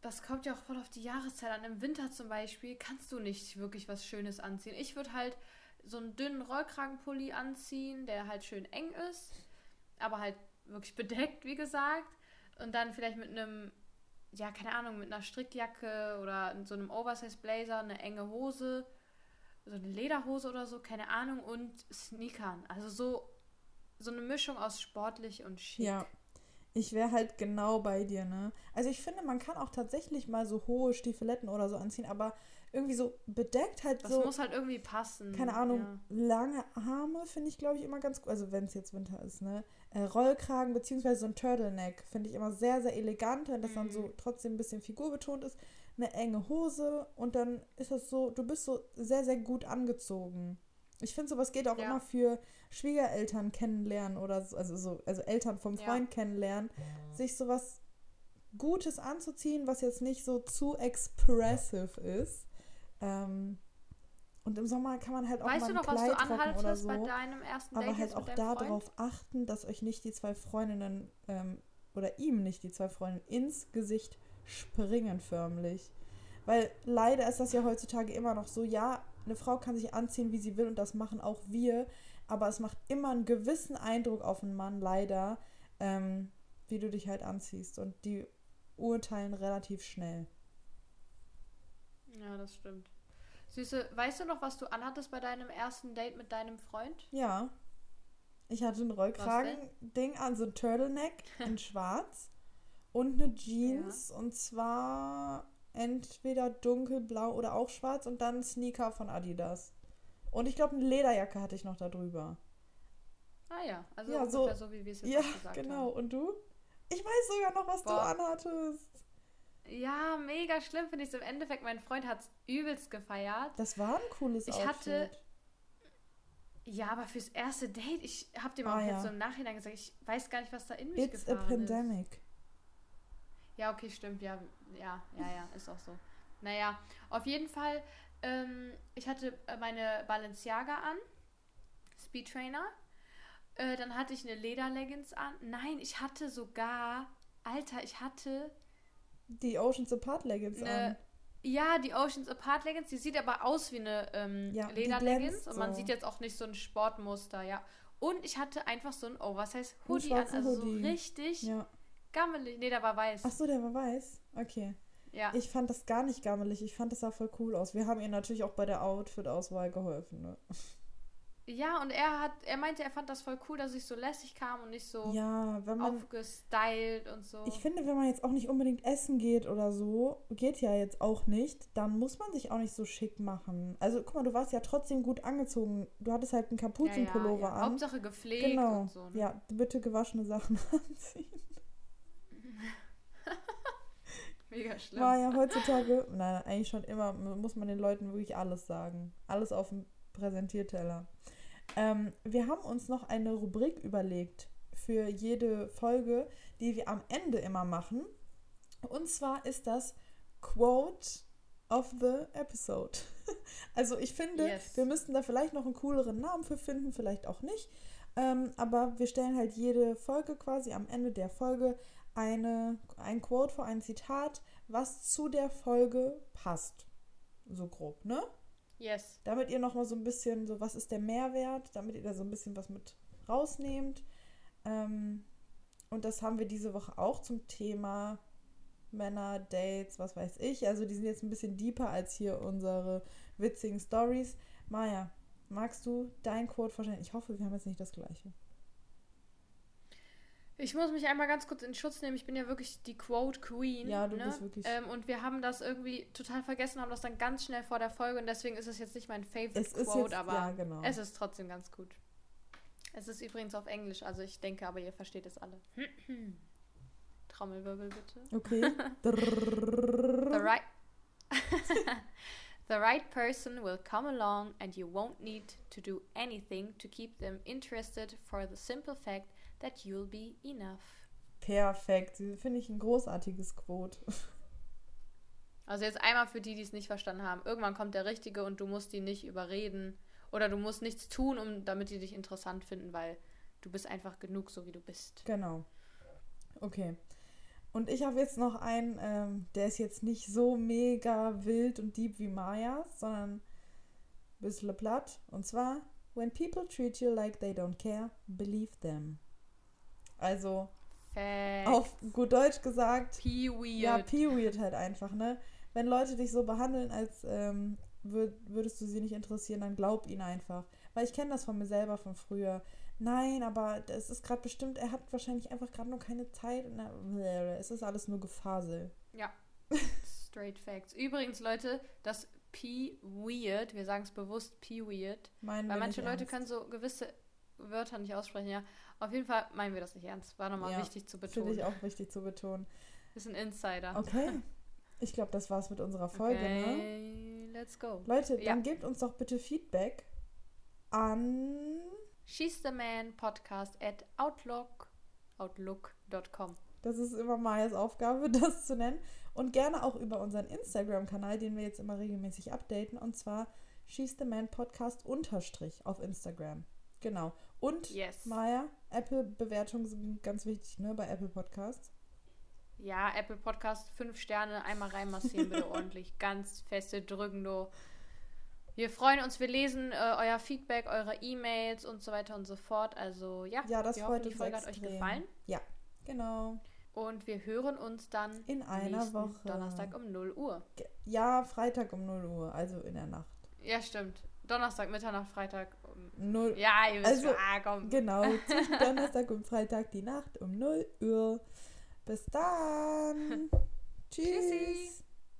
das kommt ja auch voll auf die Jahreszeit an. Im Winter zum Beispiel kannst du nicht wirklich was Schönes anziehen. Ich würde halt so einen dünnen Rollkragenpulli anziehen, der halt schön eng ist, aber halt wirklich bedeckt, wie gesagt. Und dann vielleicht mit einem, ja, keine Ahnung, mit einer Strickjacke oder so einem Oversize-Blazer, eine enge Hose, so eine Lederhose oder so, keine Ahnung, und Sneakern. Also so, so eine Mischung aus sportlich und schick. Ja. Ich wäre halt genau bei dir, ne? Also ich finde, man kann auch tatsächlich mal so hohe Stiefeletten oder so anziehen, aber irgendwie so bedeckt halt Das so. muss halt irgendwie passen. keine Ahnung, Ja. lange Arme finde ich, glaube ich, immer ganz gut. Also wenn es jetzt Winter ist, ne? Äh, Rollkragen beziehungsweise so ein Turtleneck finde ich immer sehr, sehr elegant, wenn das dann so Mhm. trotzdem ein bisschen figurbetont ist. Eine enge Hose und dann ist das so, du bist so sehr, sehr gut angezogen. Ich finde, sowas geht auch Ja. immer für Schwiegereltern kennenlernen oder so, also so, also Eltern vom Ja. Freund kennenlernen, sich sowas Gutes anzuziehen, was jetzt nicht so zu expressive ist. Ähm, und im Sommer kann man halt auch Weißt mal du ein noch, was Kleid du rocken oder anhaltest so. bei deinem ersten Date Aber halt auch darauf achten, dass euch nicht die zwei Freundinnen ähm, oder ihm nicht die zwei Freundinnen ins Gesicht springen förmlich. Weil leider ist das ja heutzutage immer noch so, ja, eine Frau kann sich anziehen, wie sie will und das machen auch wir, aber es macht immer einen gewissen Eindruck auf einen Mann, leider, ähm, wie du dich halt anziehst und die urteilen relativ schnell. Ja, das stimmt. Süße, weißt du noch, was du anhattest bei deinem ersten Date mit deinem Freund? Ja. Ich hatte ein Rollkragen-Ding an, so ein Turtleneck in schwarz und eine Jeans und zwar entweder dunkelblau oder auch schwarz und dann Sneaker von Adidas. Und ich glaube, eine Lederjacke hatte ich noch da drüber. Ah ja, also Ja, so- so, wie wir es jetzt Ja, gesagt genau. haben. Und du? Ich weiß sogar noch, was Boah. du anhattest. Ja, mega schlimm finde ich es im Endeffekt. Mein Freund hat es übelst gefeiert. Das war ein cooles Ich Outfit. hatte- Ja, aber fürs erste Date, ich habe dem Ah, auch ja. jetzt so im Nachhinein gesagt, ich weiß gar nicht, was da in mich It's a gefahren ist. pandemic. Ja, okay, stimmt. Ja, ja, ja, ja, ist auch so. Naja, auf jeden Fall, ähm, ich hatte äh, meine Balenciaga an, Speed Trainer. Äh, dann hatte ich eine Lederleggings an. Nein, ich hatte sogar, Alter, ich hatte Die Oceans Apart Leggings eine, an. ja, die Oceans Apart Leggings. Die sieht aber aus wie eine ähm, Ja, Lederleggings und man so. sieht jetzt auch nicht so ein Sportmuster, ja. Und ich hatte einfach so ein Oversize Einen Hoodie an, also Hoodie. so richtig Ja. Gammelig. Nee, der war weiß. Ach so, der war weiß. Okay. ja. Ich fand das gar nicht gammelig. Ich fand das sah voll cool aus. Wir haben ihr natürlich auch bei der Outfit-Auswahl geholfen. Ne? Ja, und er hat, er meinte, er fand das voll cool, dass ich so lässig kam und nicht so Ja, wenn man. aufgestylt und so. Ich finde, wenn man jetzt auch nicht unbedingt essen geht oder so, geht ja jetzt auch nicht, dann muss man sich auch nicht so schick machen. Also, guck mal, du warst ja trotzdem gut angezogen. Du hattest halt einen ja, ja, Kapuzenpullover ja. an. Hauptsache gepflegt genau. und so. Ne? Ja, bitte gewaschene Sachen anziehen. Mega schlimm. War ja heutzutage, nein, eigentlich schon immer, muss man den Leuten wirklich alles sagen. Alles auf dem Präsentierteller. Ähm, wir haben uns noch eine Rubrik überlegt für jede Folge, die wir am Ende immer machen. Und zwar ist das Quote of the Episode. Also ich finde, Yes. wir müssten da vielleicht noch einen cooleren Namen für finden, vielleicht auch nicht. Ähm, aber wir stellen halt jede Folge quasi am Ende der Folge eine, ein Quote vor, ein Zitat, was zu der Folge passt. So grob, ne? Yes. Damit ihr nochmal so ein bisschen, so was ist der Mehrwert, damit ihr da so ein bisschen was mit rausnehmt. Ähm, und das haben wir diese Woche auch zum Thema Männer, Dates, was weiß ich. Also die sind jetzt ein bisschen deeper als hier unsere witzigen Stories. Maja, magst du dein Quote vorstellen? Ich hoffe, wir haben jetzt nicht das gleiche. Ich muss mich einmal ganz kurz in Schutz nehmen. Ich bin ja wirklich die Quote Queen. Ja, du ne? bist wirklich. Ähm, und wir haben das irgendwie total vergessen, haben das dann ganz schnell vor der Folge und deswegen ist es jetzt nicht mein Favorite es ist Quote, jetzt, aber ja, genau. es ist trotzdem ganz gut. Es ist übrigens auf Englisch, also ich denke aber, ihr versteht es alle. Trommelwirbel bitte. Okay. The right The right person will come along and you won't need to do anything to keep them interested for the simple fact that you'll be enough. Perfekt. Finde ich ein großartiges Quote. Also jetzt einmal für die, die es nicht verstanden haben. Irgendwann kommt der Richtige und du musst die nicht überreden. Oder du musst nichts tun, um, damit die dich interessant finden, weil du bist einfach genug, so wie du bist. Genau. Okay. Und ich habe jetzt noch einen, ähm, der ist jetzt nicht so mega wild und deep wie Mayas, sondern ein bisschen platt. Und zwar, when people treat you like they don't care, believe them. Also, Fact. auf gut Deutsch gesagt, P-Weird. ja, Period halt einfach, ne? Wenn Leute dich so behandeln, als ähm, würd, würdest du sie nicht interessieren, dann glaub ihnen einfach. Weil ich kenne das von mir selber von früher. Nein, aber das ist gerade bestimmt, er hat wahrscheinlich einfach gerade nur keine Zeit. Er, es ist alles nur Gefasel. Ja. Straight Facts. Übrigens, Leute, das P-Weird, wir sagen es bewusst P-Weird, Meinen weil manche Leute ernst. können so gewisse Wörter nicht aussprechen, ja. Auf jeden Fall meinen wir das nicht ernst. War nochmal Ja, wichtig zu Finde betonen. ich auch wichtig zu betonen. Ist ein Insider. Okay. Ich glaube, das war's mit unserer Folge, ne? okay, let's go. Leute, Ja. dann gebt uns doch bitte Feedback an. She's the Man Podcast at Outlook, outlook.com. Das ist immer Mayas Aufgabe, das zu nennen. Und gerne auch über unseren Instagram-Kanal, den wir jetzt immer regelmäßig updaten. Und zwar She's the Man Podcast unterstrich auf Instagram. Genau. Und Yes. Maya, Apple-Bewertungen sind ganz wichtig, ne, bei Apple Podcasts. Ja, Apple Podcast, fünf Sterne, einmal reinmassieren bitte ordentlich. Ganz feste drücken, du. Wir freuen uns, wir lesen äh, euer Feedback, eure E-Mails und so weiter und so fort. Also ja, Ja, das wir freut hoffen, die Folge hat euch extrem. gefallen. Ja, genau. Und wir hören uns dann In einer Woche. Donnerstag um 0 Uhr. Ja, Freitag um 0 Uhr, also in der Nacht. Ja, stimmt. Donnerstag, Mitternacht, Freitag. Um 0 ja, ihr wisst Also, schon. Ah, komm. Genau, zwischen Donnerstag und Freitag die Nacht um 0 Uhr. Bis dann. Tschüss. Tschüssi.